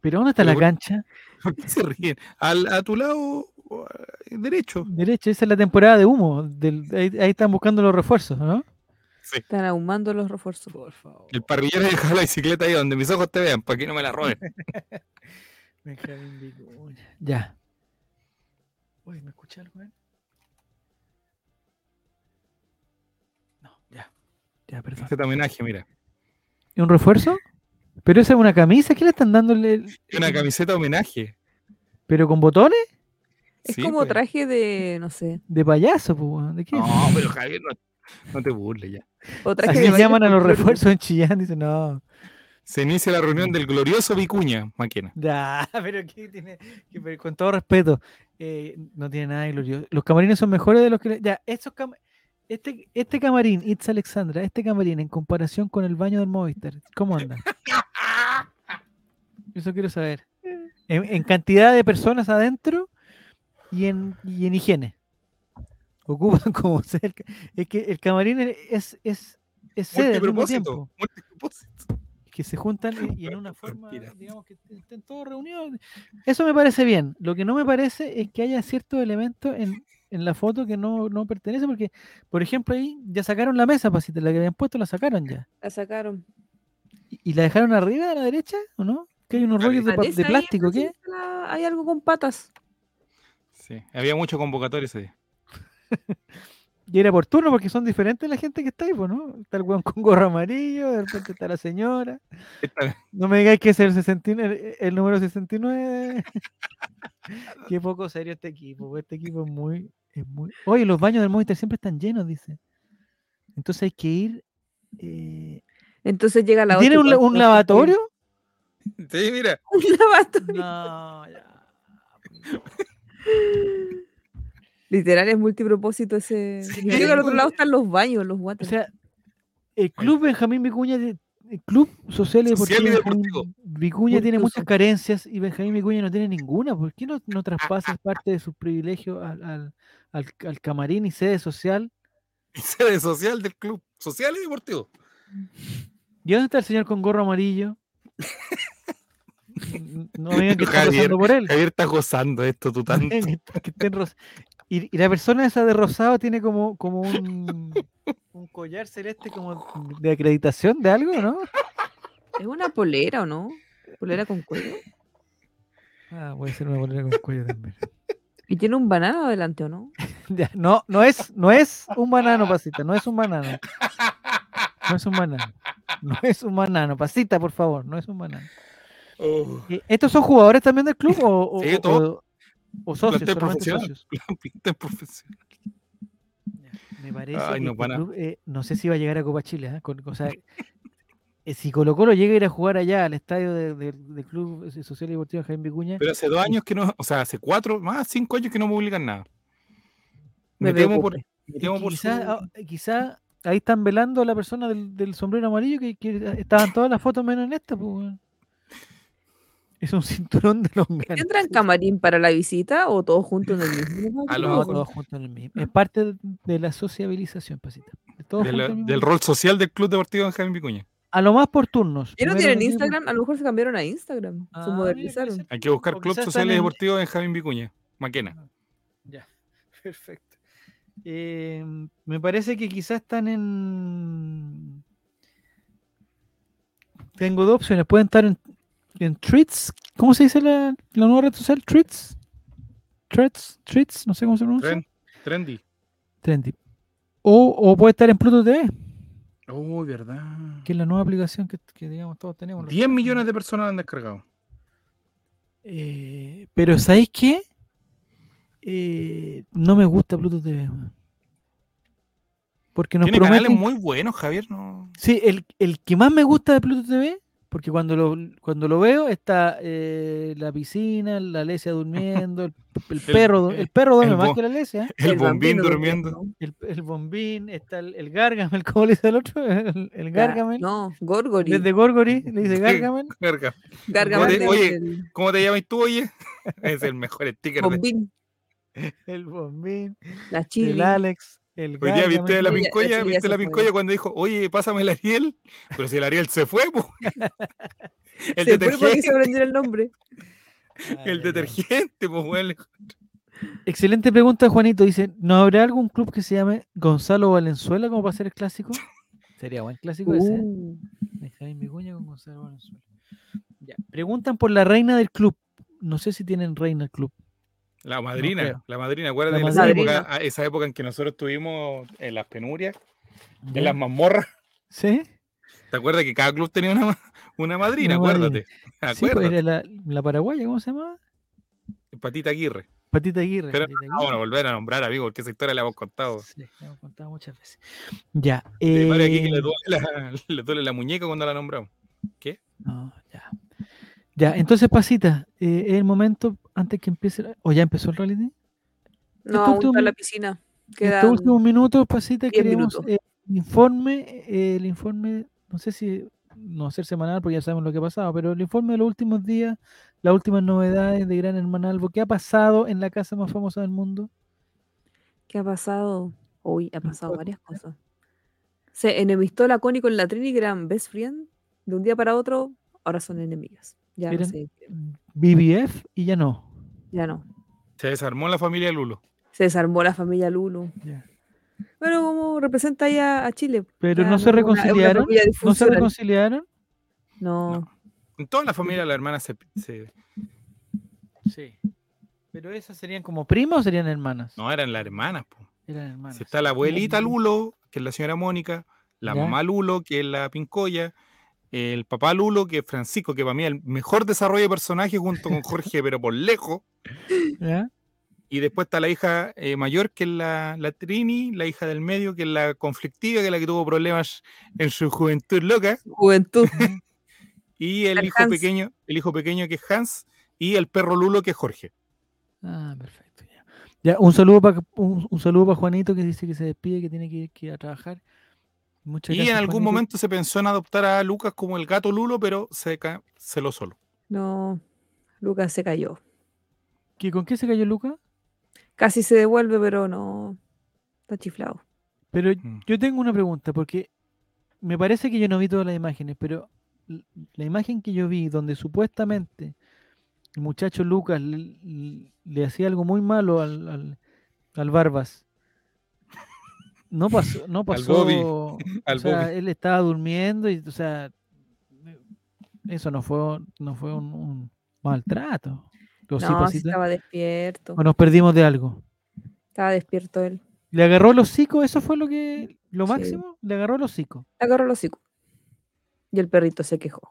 ¿Pero dónde está Pero la por- cancha? [LAUGHS] ¿Por qué se ríen? Al, a tu lado eh, derecho. Derecha, esa es la temporada de humo. del- ahí, ahí están buscando los refuerzos, ¿no? Están ahumando los refuerzos. Por favor. El parrillero dejaba la bicicleta ahí donde mis ojos te vean, para que no me la roben. [LAUGHS] Benjamín Vicuña. Ya. Uy, ¿me escucha algo? eh? No, ya. Ya, perdón. Este homenaje, mira. ¿Y un refuerzo? ¿Pero esa es una camisa? ¿Qué le están dándole? el- Una camiseta homenaje. ¿Pero con botones? Es Sí, como pues. traje de, no sé, De payaso, pues, weón. ¿de qué? No, pero Javier, no, [LAUGHS] no te burles ya. o traje Así de baile llaman a los refuerzos en Chillán. Dicen, no. Se inicia la reunión del glorioso Vicuña, Maquena. Ya, [LAUGHS] pero ¿qué tiene? que- pero con todo respeto, eh, no tiene nada de glorioso. Los camarines son mejores de los que. Ya, estos cam- este, este camarín, It's Alexandra, este camarín en comparación con el baño del Movistar, ¿cómo anda? [LAUGHS] Eso quiero saber. En, en cantidad de personas adentro y en, y en higiene. Ocupan [LAUGHS] como cerca. Es que el camarín es, es, es sede al mismo Multipropósito. tiempo Multipropósito. que se juntan y, y en una forma, Mentira. digamos, que est- estén todos reunidos. Eso me parece bien. Lo que no me parece es que haya ciertos elementos en, en la foto que no, no pertenecen, porque, por ejemplo, ahí ya sacaron la mesa, pasita, la que habían puesto la sacaron ya. La sacaron. ¿Y, y la dejaron arriba a la derecha o no? Que hay unos rollos de, ahí, plástico, ¿qué? la- Hay algo con patas. Sí, había mucho convocatorio ese día. Y era por turno porque son diferentes la gente que está ahí, pues, ¿no? Está el weón con gorro amarillo, de repente está la señora. No me digáis que es el, 69, el, el número 69. [LAUGHS] Qué poco serio este equipo. pues, Este equipo es muy, es muy. Oye, los baños del Movistar siempre están llenos, dice. Entonces hay que ir. eh, Entonces llega la ¿Tiene un, lavatorio? Sí, mira. [LAUGHS] Un lavatorio. No, ya. [LAUGHS] Literal es multipropósito ese. Sí, Yo creo que al otro lado están los baños, los O water. sea, el club Benjamín Vicuña, de- el club social y Social y deportivo. Vicuña tiene muchas carencias y Benjamín Vicuña no tiene ninguna. ¿Por qué no, no traspasa parte de sus privilegios al, al, al, al camarín y sede social? Y sede social del club social y deportivo. ¿Y dónde está el señor con gorro amarillo? [LAUGHS] No me digan que está Javier, pasando por él. Javier está gozando esto tú Y, y la persona esa de rosado tiene como, como un, un collar celeste como de acreditación de algo, ¿no? ¿Es una polera o no? ¿Polera con cuello? Ah, puede ser una bolera con cuello también. ¿Y tiene un banano adelante o no? [LAUGHS] Ya, no, no es, no es un banano, pasita, no es un banano. No es un banano. No es un banano, pasita, por favor, no es un banano. Oh, ¿Estos son jugadores también del club o, o- Sí, o- todos. O socios? Plantel profesional. socios? [LAUGHS] la pinta profesional. Me parece Ay, no, este pana. club, eh, no sé si va a llegar a Copa Chile. ¿eh? Con- o sea, eh, si Colo Colo llega a ir a jugar allá al estadio de- de- del Club eh, Social y Deportivo Jaime Vicuña, Pero hace dos años que no, o sea, hace cuatro, más cinco años que no publican nada. Me Me temo por, preocupa. me temo por quizá, su- ah, quizá ahí están velando a la persona del, del sombrero amarillo que, que estaban todas las fotos menos en esta. Pues. Es un cinturón de longaniza. ¿Tendrán camarín para la visita o todos juntos en el mismo? [LAUGHS] A lo No, mejor. todos juntos en el mismo. Es parte de, la sociabilización, pasita. De de la- en del rol social del Club Deportivo Benjamín Vicuña. A lo más por turnos. ¿Ya no tienen Instagram? A lo mejor se cambiaron a Instagram. Ah, se modernizaron. Hay que buscar O Club Social y en- Deportivo Benjamín Vicuña. Maquena. Ya, [LAUGHS] perfecto. Eh, me parece que quizás están en. Tengo dos opciones. Pueden estar en, en Tweets. ¿Cómo se dice la, la nueva red social? Tweets. Threads, Tweets, no sé cómo se pronuncia. Tren- trendy. Trendy. O, o puede estar en Pluto TV, Uy, verdad. que es la nueva aplicación que, que, digamos todos tenemos. los 10 teléfonos. millones de personas la han descargado. Eh, pero ¿sabéis qué? Eh, no me gusta Pluto TV. Porque nos Tiene canales prometen... muy buenos, Javier. No... Sí, el, el que más me gusta de Pluto TV, porque cuando lo, cuando lo veo está eh, la piscina, la Alesia durmiendo, el, el [LAUGHS] perro, el perro duerme el más que la Alesia, ¿eh? El, bombín durmiendo. ¿no? el, el bombín, está el, el Gargamel, [LAUGHS] ¿cómo le dice el otro? El, el Gargamel. No, Gorgori. Desde Gorgori le dice [LAUGHS] Gargamel. Gargamel Oye, del- oye, ¿Cómo te llamas tú, oye? Es el mejor sticker de bombín, El bombín, la el chili. Alex, El Hoy día viste la Pincoya, ese viste la fue. pincoya cuando dijo, oye, pásame el Ariel. Pero si el Ariel se fue, po. [LAUGHS] El Se fue detergente, se aprendió el nombre. [LAUGHS] El ay. detergente, pues, weón. Excelente pregunta, Juanito. Dice, ¿no habrá algún club que se llame Gonzalo Valenzuela como para ser el clásico? [LAUGHS] Sería buen clásico ese. ¿eh? Uh, Vicuña con Gonzalo Valenzuela. Ya. Preguntan por la reina del club. No sé si tienen reina el club. La madrina, la madrina, acuérdate La de esa época, esa época en que nosotros estuvimos en las penurias, en las mazmorras. ¿Sí? ¿Te acuerdas que cada club tenía una, una madrina? Una acuérdate. Sí, pues, era la, la paraguaya, ¿cómo se llama? Patita Aguirre. Patita Aguirre. Pero Patita vamos a volver a nombrar, amigo, porque esa historia la hemos contado. Sí, la hemos contado muchas veces. Ya. Mario aquí que eh, le duele, la, [LAUGHS] le duele la muñeca cuando la nombramos. no, ya. Ya, entonces, Pasita, eh, es el momento antes que empiece. la- ¿O ya empezó el reality? no, aún último está en la piscina. Quedan estos últimos minutos, Pasita, 10 queremos minutos. eh, el informe, eh, el informe, no sé si no ser semanal, porque ya sabemos lo que ha pasado, pero el informe de los últimos días, las últimas novedades de Gran Hermano Albo, ¿qué ha pasado en la casa más famosa del mundo? ¿Qué ha pasado? Uy, ha ¿Me pasado varias cosas. Se enemistó la Connie con la Trini, que eran best friend. De un día para otro, ahora son enemigas. Ya no Eran- sé. BBF y ya no. Ya no. Se desarmó la familia Lulo. Se desarmó la familia Lulu. Ya. Bueno, como representa ahí a, Chile. Pero Ya no se una- una reconciliaron. No se reconciliaron. No. En toda la familia la hermana se, se- Sí. Pero esas serían como primas o serían hermanas? No, eran las hermanas. po. Eran hermanas. Si está la abuelita Lulo, que es la señora Mónica, la Ya. mamá Lulo, que es la Pincoya, el papá Lulo, que es Francisco, que para mí es el mejor desarrollo de personaje junto con Jorge, pero por lejos. [LAUGHS] ¿Ya? Y después está la hija eh, mayor, que es la, la Trini, la hija del medio, que es la conflictiva, que es la que tuvo problemas en su juventud loca, Juventud. [LAUGHS] y el El hijo Hans. pequeño, el hijo pequeño que es Hans, y el perro Lulo, que es Jorge. Ah, perfecto. Ya, Ya, un saludo para un, un saludo para Juanito que dice que se despide, que tiene que ir, que ir a trabajar. Muchas Y en algún momento se pensó en adoptar a Lucas como el gato Lulo, pero se lo solo. No. Lucas se cayó. ¿Qué- ¿Con qué se cayó Luca? Casi se devuelve, pero no. Está chiflado. Pero Mm. yo tengo una pregunta, porque me parece que yo no vi todas las imágenes, pero la imagen que yo vi donde supuestamente el muchacho Lucas le, le- le hacía algo muy malo al, al, al Barbas. No pasó, no Al pasó. Bobby, [LAUGHS] o al sea, Bobby. él estaba durmiendo y, o sea, eso no fue, no fue un, un maltrato. ¿O sí, No, sí estaba despierto. ¿O nos perdimos de algo? Estaba despierto él. ¿Le agarró el hocico? ¿Eso fue lo que lo Sí. máximo? ¿Le agarró el hocico? Le agarró el hocico. Y el perrito se quejó.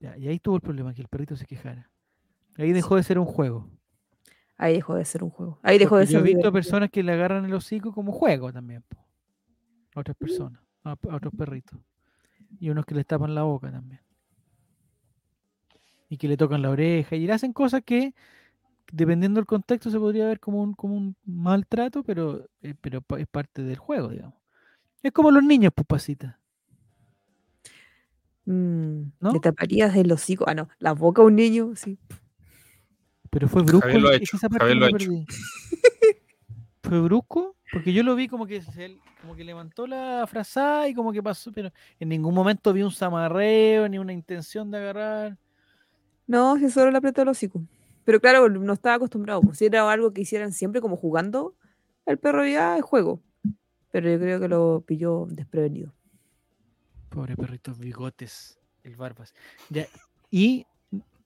Ya, y ahí tuvo el problema, que el perrito se quejara. Ahí dejó de ser un juego. Ahí dejó de ser un juego. Ahí dejó Porque de yo ser he visto divertido. personas que le agarran el hocico como juego también. po. A otras personas, a, a otros perritos. Y unos que les tapan la boca también. Y que le tocan la oreja. Y le hacen cosas que, dependiendo del contexto, se podría ver como un, como un maltrato, pero, eh, pero es parte del juego, digamos. Es como los niños, pues, pasita. Mm, taparías el hocico. Ah, no. La boca a un niño, sí. Pero fue brusco. Javier lo ha que hecho, esa parte Javier lo ha hecho. [LAUGHS] ¿Fue brusco? Porque yo lo vi como que se, como que levantó la frazada y como que pasó, pero en ningún momento vi un zamarreo ni una intención de agarrar. No, si solo le apretó el hocico. Pero claro, no estaba acostumbrado. pues, Si era algo que hicieran siempre como jugando, el perro ya es juego. Pero yo creo que lo pilló desprevenido. Pobre perrito, bigotes, el barbas. Ya, y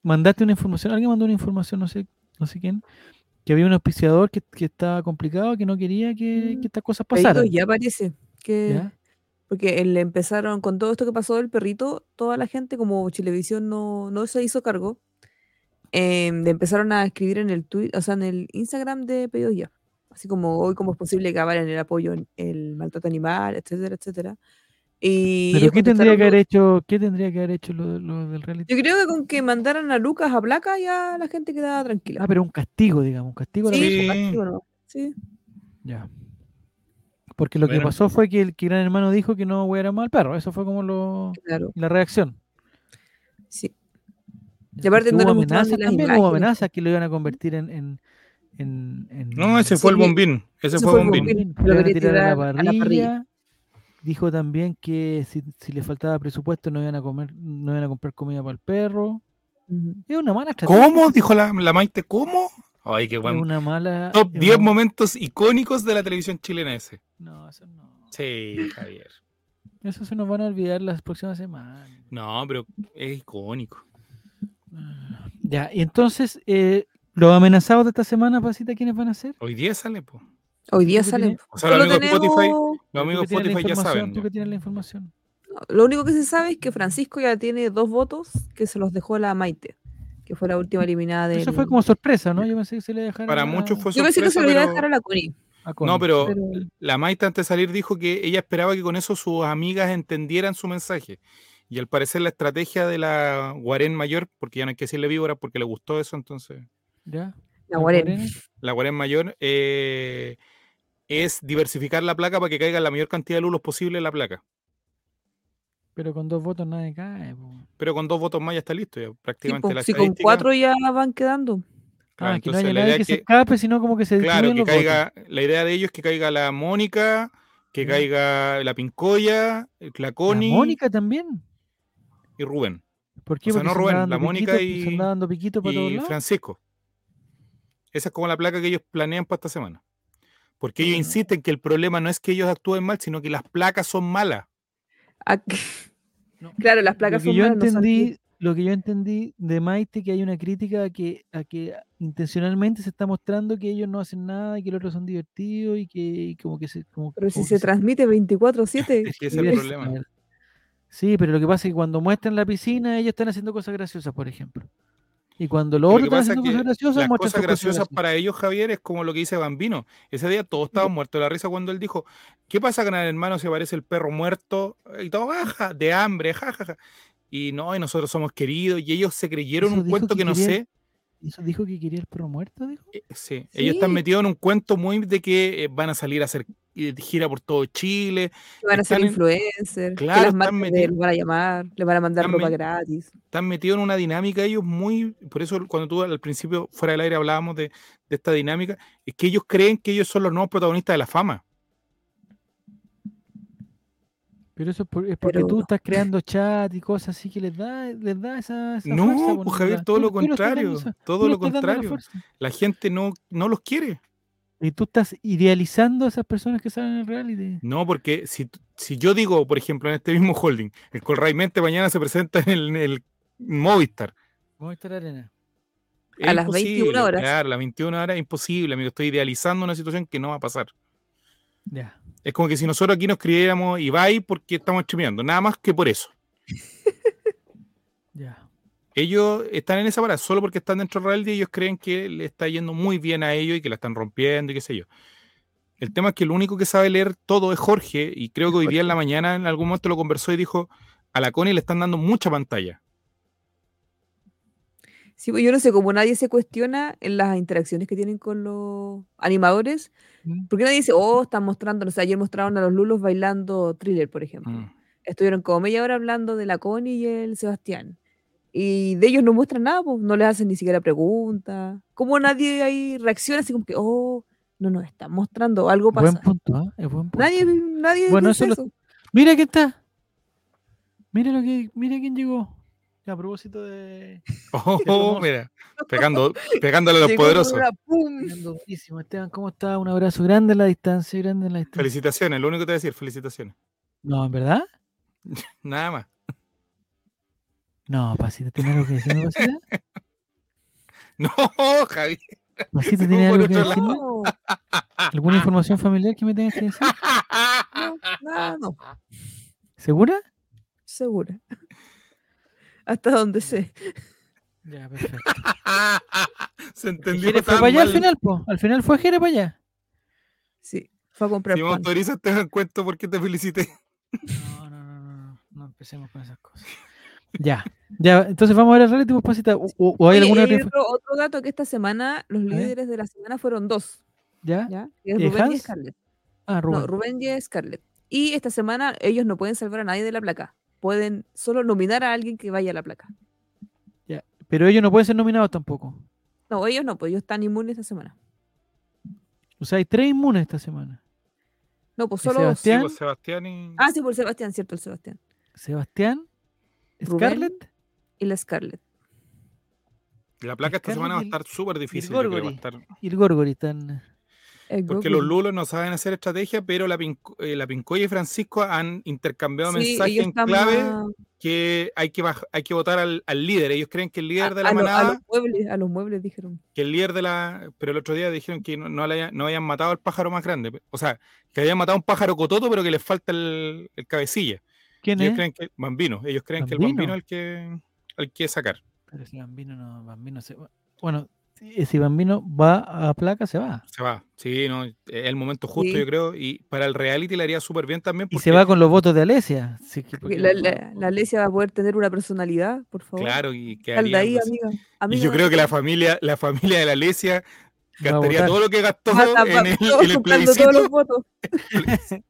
mandaste una información, alguien mandó una información, no sé, no sé quién, que había un auspiciador que, que estaba complicado, que no quería que, Mm, que estas cosas pasaran. ya parece que... ¿ya? Porque le empezaron, con todo esto que pasó del perrito, toda la gente, como Chilevisión no, no se hizo cargo, le empezaron a escribir en el tweet, o sea, en el Instagram de Pedidos Ya. Así como hoy, cómo es posible que avalen el apoyo en el maltrato animal, etcétera, etcétera. Y Pero ¿qué tendría que haber hecho, qué tendría que haber hecho lo, lo del reality? Yo creo que con que mandaran a Lucas a Placa ya la gente quedaba tranquila. Ah, pero un castigo, digamos, un castigo a la sí, persona. Sí. castigo nomás, sí. Ya. Porque lo que pasó fue que el que Gran Hermano dijo que no hubiera mal perro. Eso fue como lo, claro, la reacción. sí. Y aparte no hubo amenazas también, hubo amenazas que lo iban a convertir en, en, en, en- No, ese fue el bombín. Ese ese fue fue el bombín. Lo quería tirar a la tirar a la parrilla. Dijo también que si, si le faltaba presupuesto no iban a comer, no iban a comprar comida para el perro. Es una mala estrategia. ¿Cómo? Dijo la, la Maite, ¿cómo? Ay, qué Es bueno. una mala. Top es 10 una- momentos icónicos de la televisión chilena ese. No, eso no. Sí, Javier. Eso se nos van a olvidar las próximas semanas. No, pero es icónico. Ah, Ya, y entonces, eh, los amenazados de esta semana, Pasita, ¿quiénes van a ser? Hoy día sale, pues. Hoy día ¿Tú qué salen. O sea, los amigos de Spotify, tenemos- los amigos Spotify ya información, saben. Tú que tienes la información. Lo único que se sabe es que Francisco ya tiene dos votos que se los dejó la Maite, que fue la última eliminada de. Eso fue como sorpresa, ¿no? Yo pensé que se le dejara Para a- muchos fue Yo pensé que se sorpresa, lo iba a dejar a la Connie. No, pero, pero- la Maite antes de salir dijo que ella esperaba que con eso sus amigas entendieran su mensaje. Y al parecer la estrategia de la Guarén mayor, porque ya no hay que decirle víbora porque le gustó eso, entonces ¿Ya? La ¿Los Guarén. La Guarén mayor eh, es diversificar la placa para que caiga la mayor cantidad de lulos posible en la placa. Pero con dos votos nadie cae. po. Pero con dos votos más ya está listo, ya Sí, prácticamente la si con cuatro ya van quedando. claro, ah, que no haya la nadie que se escape, sino como que se Claro, que los votos. caiga, la idea de ellos es que caiga la Mónica, que caiga la Pincoya, la La Connie Mónica también. y Rubén. ¿Por qué? O sea, Porque no Rubén, la Mónica y- anda dando piquito para todos y lados. Francisco. Esa es como la placa que ellos planean para esta semana. Porque ellos insisten que el problema no es que ellos actúen mal, sino que las placas son malas. [LAUGHS] No. Claro, las placas son yo malas, no son entendí, lo que yo entendí de Maite que hay una crítica a que a que intencionalmente se está mostrando que ellos no hacen nada y que los otros son divertidos y que y como que se como, Pero si se transmite 24-7. [LAUGHS] Es que ese es el ¿qué problema. Ver. Sí, pero lo que pasa es que cuando muestran la piscina, ellos están haciendo cosas graciosas, por ejemplo. Y cuando los Lo otros están haciendo cosas graciosas, Las cosas graciosas para ellos, Javier, es como lo que dice Bambino. Ese día todos estaban muertos de la risa cuando él dijo, ¿qué pasa con el hermano si aparece el perro muerto? Y todo, jaja, de hambre, jajaja. Y no, y nosotros somos queridos. Y ellos se creyeron Eso un cuento que que no quería- sé. ¿Eso dijo que quería el perro muerto? Dijo. Eh, Sí, ellos están Sí. metidos en un cuento muy de que eh, van a salir a hacer gira por todo Chile, Que van a ser influencers, Claro, que las marcas van a llamar, les van a mandar ropa met- gratis. están metidos en una dinámica ellos muy, por eso cuando tú al principio fuera del aire hablábamos de, de esta dinámica, es que ellos creen que ellos son los nuevos protagonistas de la fama. Pero eso es, por- es porque Pero- tú estás creando chat y cosas así que les da, les da esa, esa No, fuerza, pues, no Javier, todo lo contrario, todo lo contrario. La gente no, no los quiere. Y tú estás idealizando a esas personas que salen en el reality. No, porque si, si yo digo, por ejemplo, en este mismo holding, el Colraimente mañana se presenta en el, en el Movistar. ¿Cómo está la arena? Es A las 21 imposible, horas. Claro, a las 21 horas es imposible, amigo. Estoy idealizando una situación que no va a pasar. Ya. Es como que si nosotros aquí nos escribiéramos Ibai porque estamos streameando, nada más que por eso. [LAUGHS] Ellos están en esa parada solo porque están dentro del reality y ellos creen que le está yendo muy bien a ellos y que la están rompiendo y qué sé yo. El tema es que el único que sabe leer todo es Jorge y creo que hoy día en la mañana en algún momento lo conversó y dijo, a la Connie le están dando mucha pantalla. Sí, pues yo no sé cómo nadie se cuestiona en las interacciones que tienen con los animadores. Mm. Porque nadie dice, oh, están mostrando, no sé, ayer mostraron a los Lulos bailando thriller, por ejemplo. Mm. Estuvieron como media hora hablando de la Connie y el Sebastián. Y de ellos no muestran nada, pues, no les hacen ni siquiera preguntas. ¿Cómo nadie ahí reacciona así como que, oh, no nos están mostrando, algo Buen pasa? punto, ¿ah? Es buen punto. Nadie, nadie Bueno, dice eso lo-. Mira quién está. Mira lo que, mira quién llegó. A propósito de. [LAUGHS] Oh, [LAUGHS] famoso. mira, pegando, [LAUGHS] pegándole a los Llegó poderosos. una pum. Esteban, ¿cómo está? Un abrazo grande en la distancia, grande en la distancia. Felicitaciones, lo único que te voy a decir, felicitaciones. No, ¿en verdad? Nada más. No, Pasita, ¿tiene algo que decirme, Pasita? [LAUGHS] No, Javier. ¿Pasita Fue tiene algo que decirme? No, ¿Alguna información familiar que me tengas que decir? [LAUGHS] no, no, ¿Segura? segura. Hasta donde sé. Ya, perfecto. [LAUGHS] Se entendió. Jere fue para allá al final, po. Al final fue Jere para allá. Sí, fue a comprar Si me pan. autorizas, te das cuenta por qué te felicité. No, no, no, no, no, no empecemos con esas cosas. Ya, ya, entonces vamos a ver el reality, pues, Pasita. ¿O, o- hay Oye, alguna y otra? hay info- otro, otro dato que esta semana, los líderes de la semana fueron dos, ¿Ya? ¿ya? Que es ¿Y Rubén y? Scarlett. Ah, Rubén. No, Rubén y Scarlett. Y esta semana ellos no pueden salvar a nadie de la placa. Pueden solo nominar a alguien que vaya a la placa. Ya, Pero ellos no pueden ser nominados tampoco. No, ellos no, pues ellos están inmunes esta semana. O sea, hay tres inmunes esta semana. No, pues ¿Y solo. Sí, Sebastián? pues, Sebastián y. Ah, sí, por Sebastián, cierto, el Sebastián. Sebastián, Rubén. Scarlett, Y la Scarlett. La placa esta Scarlett semana va a y el- estar súper difícil. a Gorgori. estar- y el Gorgori están. El Porque los lulos no saben hacer estrategia, pero la, Pinco- eh, la Pincoya y Francisco han intercambiado Sí, mensajes en clave más- que hay que hay que votar al, al líder. Ellos creen que el líder de la a, lo- a manada, los muebles, a los muebles dijeron. que el líder de la. Pero el otro día dijeron que no, no, le haya- no habían matado al pájaro más grande. O sea, que habían matado a un pájaro cototo, pero que les falta el, el cabecilla. ¿Quién Ellos es? creen que. Bambino. Ellos creen que el ¿Bambino? es el que, el que sacar. Pero si Bambino no, Bambino se Bueno, si Bambino va a placa, se va. Se va. Sí, no, es el momento justo, Sí. yo creo. Y para el reality le haría súper bien también. Y se va con los votos de Alesia. Sí, que- Porque la, la, la Alesia va a poder tener una personalidad, por favor. Claro, y quedaría. ahí, amiga. Y yo creo que la familia, la familia de la Alesia gastaría todo lo que gastó en el, en el juntando plebiscito. todos los votos. [LAUGHS]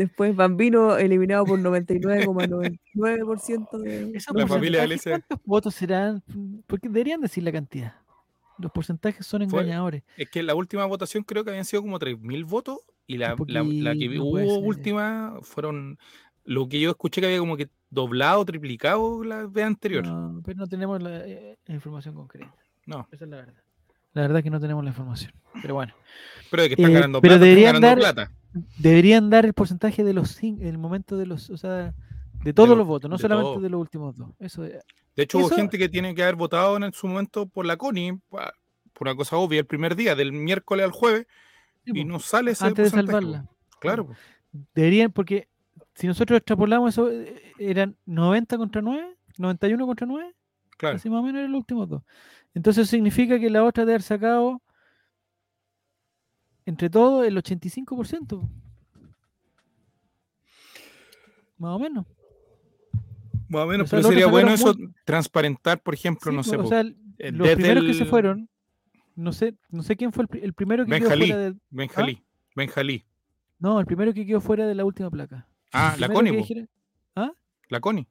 Después Bambino eliminado por 99,99% de... Esos La familia Alesia. ¿Cuántos votos serán? Porque deberían decir la cantidad. Los porcentajes son Fue- engañadores. Es que la última votación creo que habían sido como 3.000 votos y la, Un la- la que hubo ser. última fueron lo que yo escuché que había como que doblado, triplicado la vez anterior. No, pero no tenemos la eh, información concreta. No, Esa es la verdad. La verdad es que no tenemos la información. Pero bueno. pero de que están Eh, ganando pero plata, están deberían ganando dar- plata. Deberían dar el porcentaje de los cin- el momento de los, o sea, de todos los- los votos, no de solamente todo. de los últimos dos. Eso es- De hecho, hubo gente que tiene que haber votado en su momento por la CONI, por una cosa obvia, el primer día, del miércoles al jueves, sí, y no sale ese antes de porcentaje, salvarla. po. Claro. Deberían, porque si nosotros extrapolamos eso, eh, eran 90 contra 9, 91 contra 9, claro. así más o menos eran los últimos dos. Entonces significa que la otra debe haber sacado entre todo el 85%. Más o menos. Más o menos, O sea, pero sería bueno eso, transparentar, por ejemplo, Sí, no sé, o po, sea, eh, los primeros que se el- fueron, no sé, no sé quién fue el, el primero que quedó fuera de, Benjalí, Benjalí. no, el primero que quedó fuera de la última placa. Ah, El la Connie, dijera- ¿Ah? la Connie,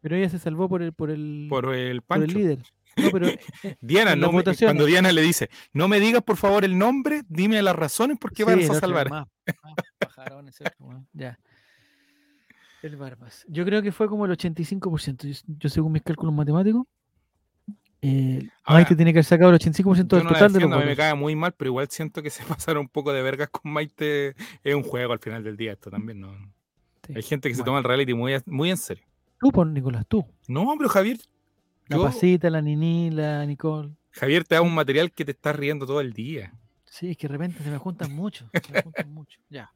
Pero ella se salvó por el por el, por el por el líder. No, pero eh, [LAUGHS] Diana, no me- cuando Diana le dice, no me digas por favor el nombre, dime las razones por qué Sí, vas a salvar. Más, más weón, Ya. El Barbas. Yo creo que fue como el 85%. Yo, yo según mis cálculos matemáticos, eh, Ahora, Maite tiene que haber sacado el 85% Yo del no total de los mí me cae muy mal, pero igual siento que se [LAUGHS] pasaron un poco de vergas con Maite. Es un juego al final del día esto también, ¿no? Sí. Hay gente que se toma el reality muy, en serio. Tú, por Nicolás, tú. No, pero Javier, La yo- Pasita, la Nini, la Nicole. Javier te da un material que te está riendo todo el día. Sí, es que de repente se me juntan mucho. Se me juntan mucho. Ya.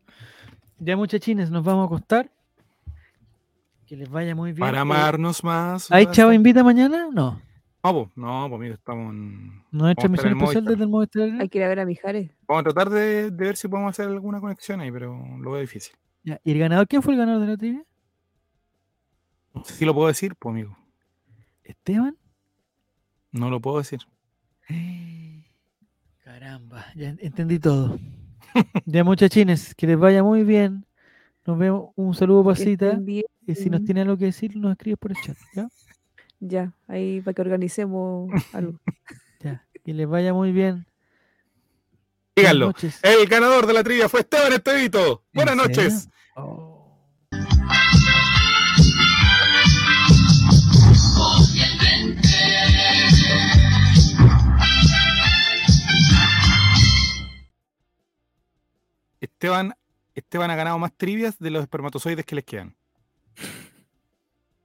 Ya, muchachines, nos vamos a acostar. Que les vaya muy bien. Para amarnos más. ¿Hay Chava Invita mañana? No. No, pues, no, pues amigo, estamos en- No en transmisión especial desde el Movistar. Arena? Hay que ir a ver a Mijares. Vamos a tratar de, de ver si podemos hacer alguna conexión ahí, pero lo veo difícil. Ya, ¿Y el ganador? ¿Quién fue el ganador de la trivia? Si lo puedo decir, pues amigo. ¿Esteban? No lo puedo decir. [GASPS] Caramba, ya en- entendí todo. [LAUGHS] ya, muchachines, que les vaya muy bien. Nos vemos. Un saludo, pasita. Y si nos tiene algo que decir, nos escribes por el chat. ¿ya? [LAUGHS] Ya, ahí para que organicemos [LAUGHS] algo. Ya. Que les vaya muy bien. Buenas Díganlo. noches. El ganador de la trivia fue Esteban Estevito. ¿En Buenas noches. Oh. Esteban, Esteban ha ganado más trivias de los espermatozoides que les quedan.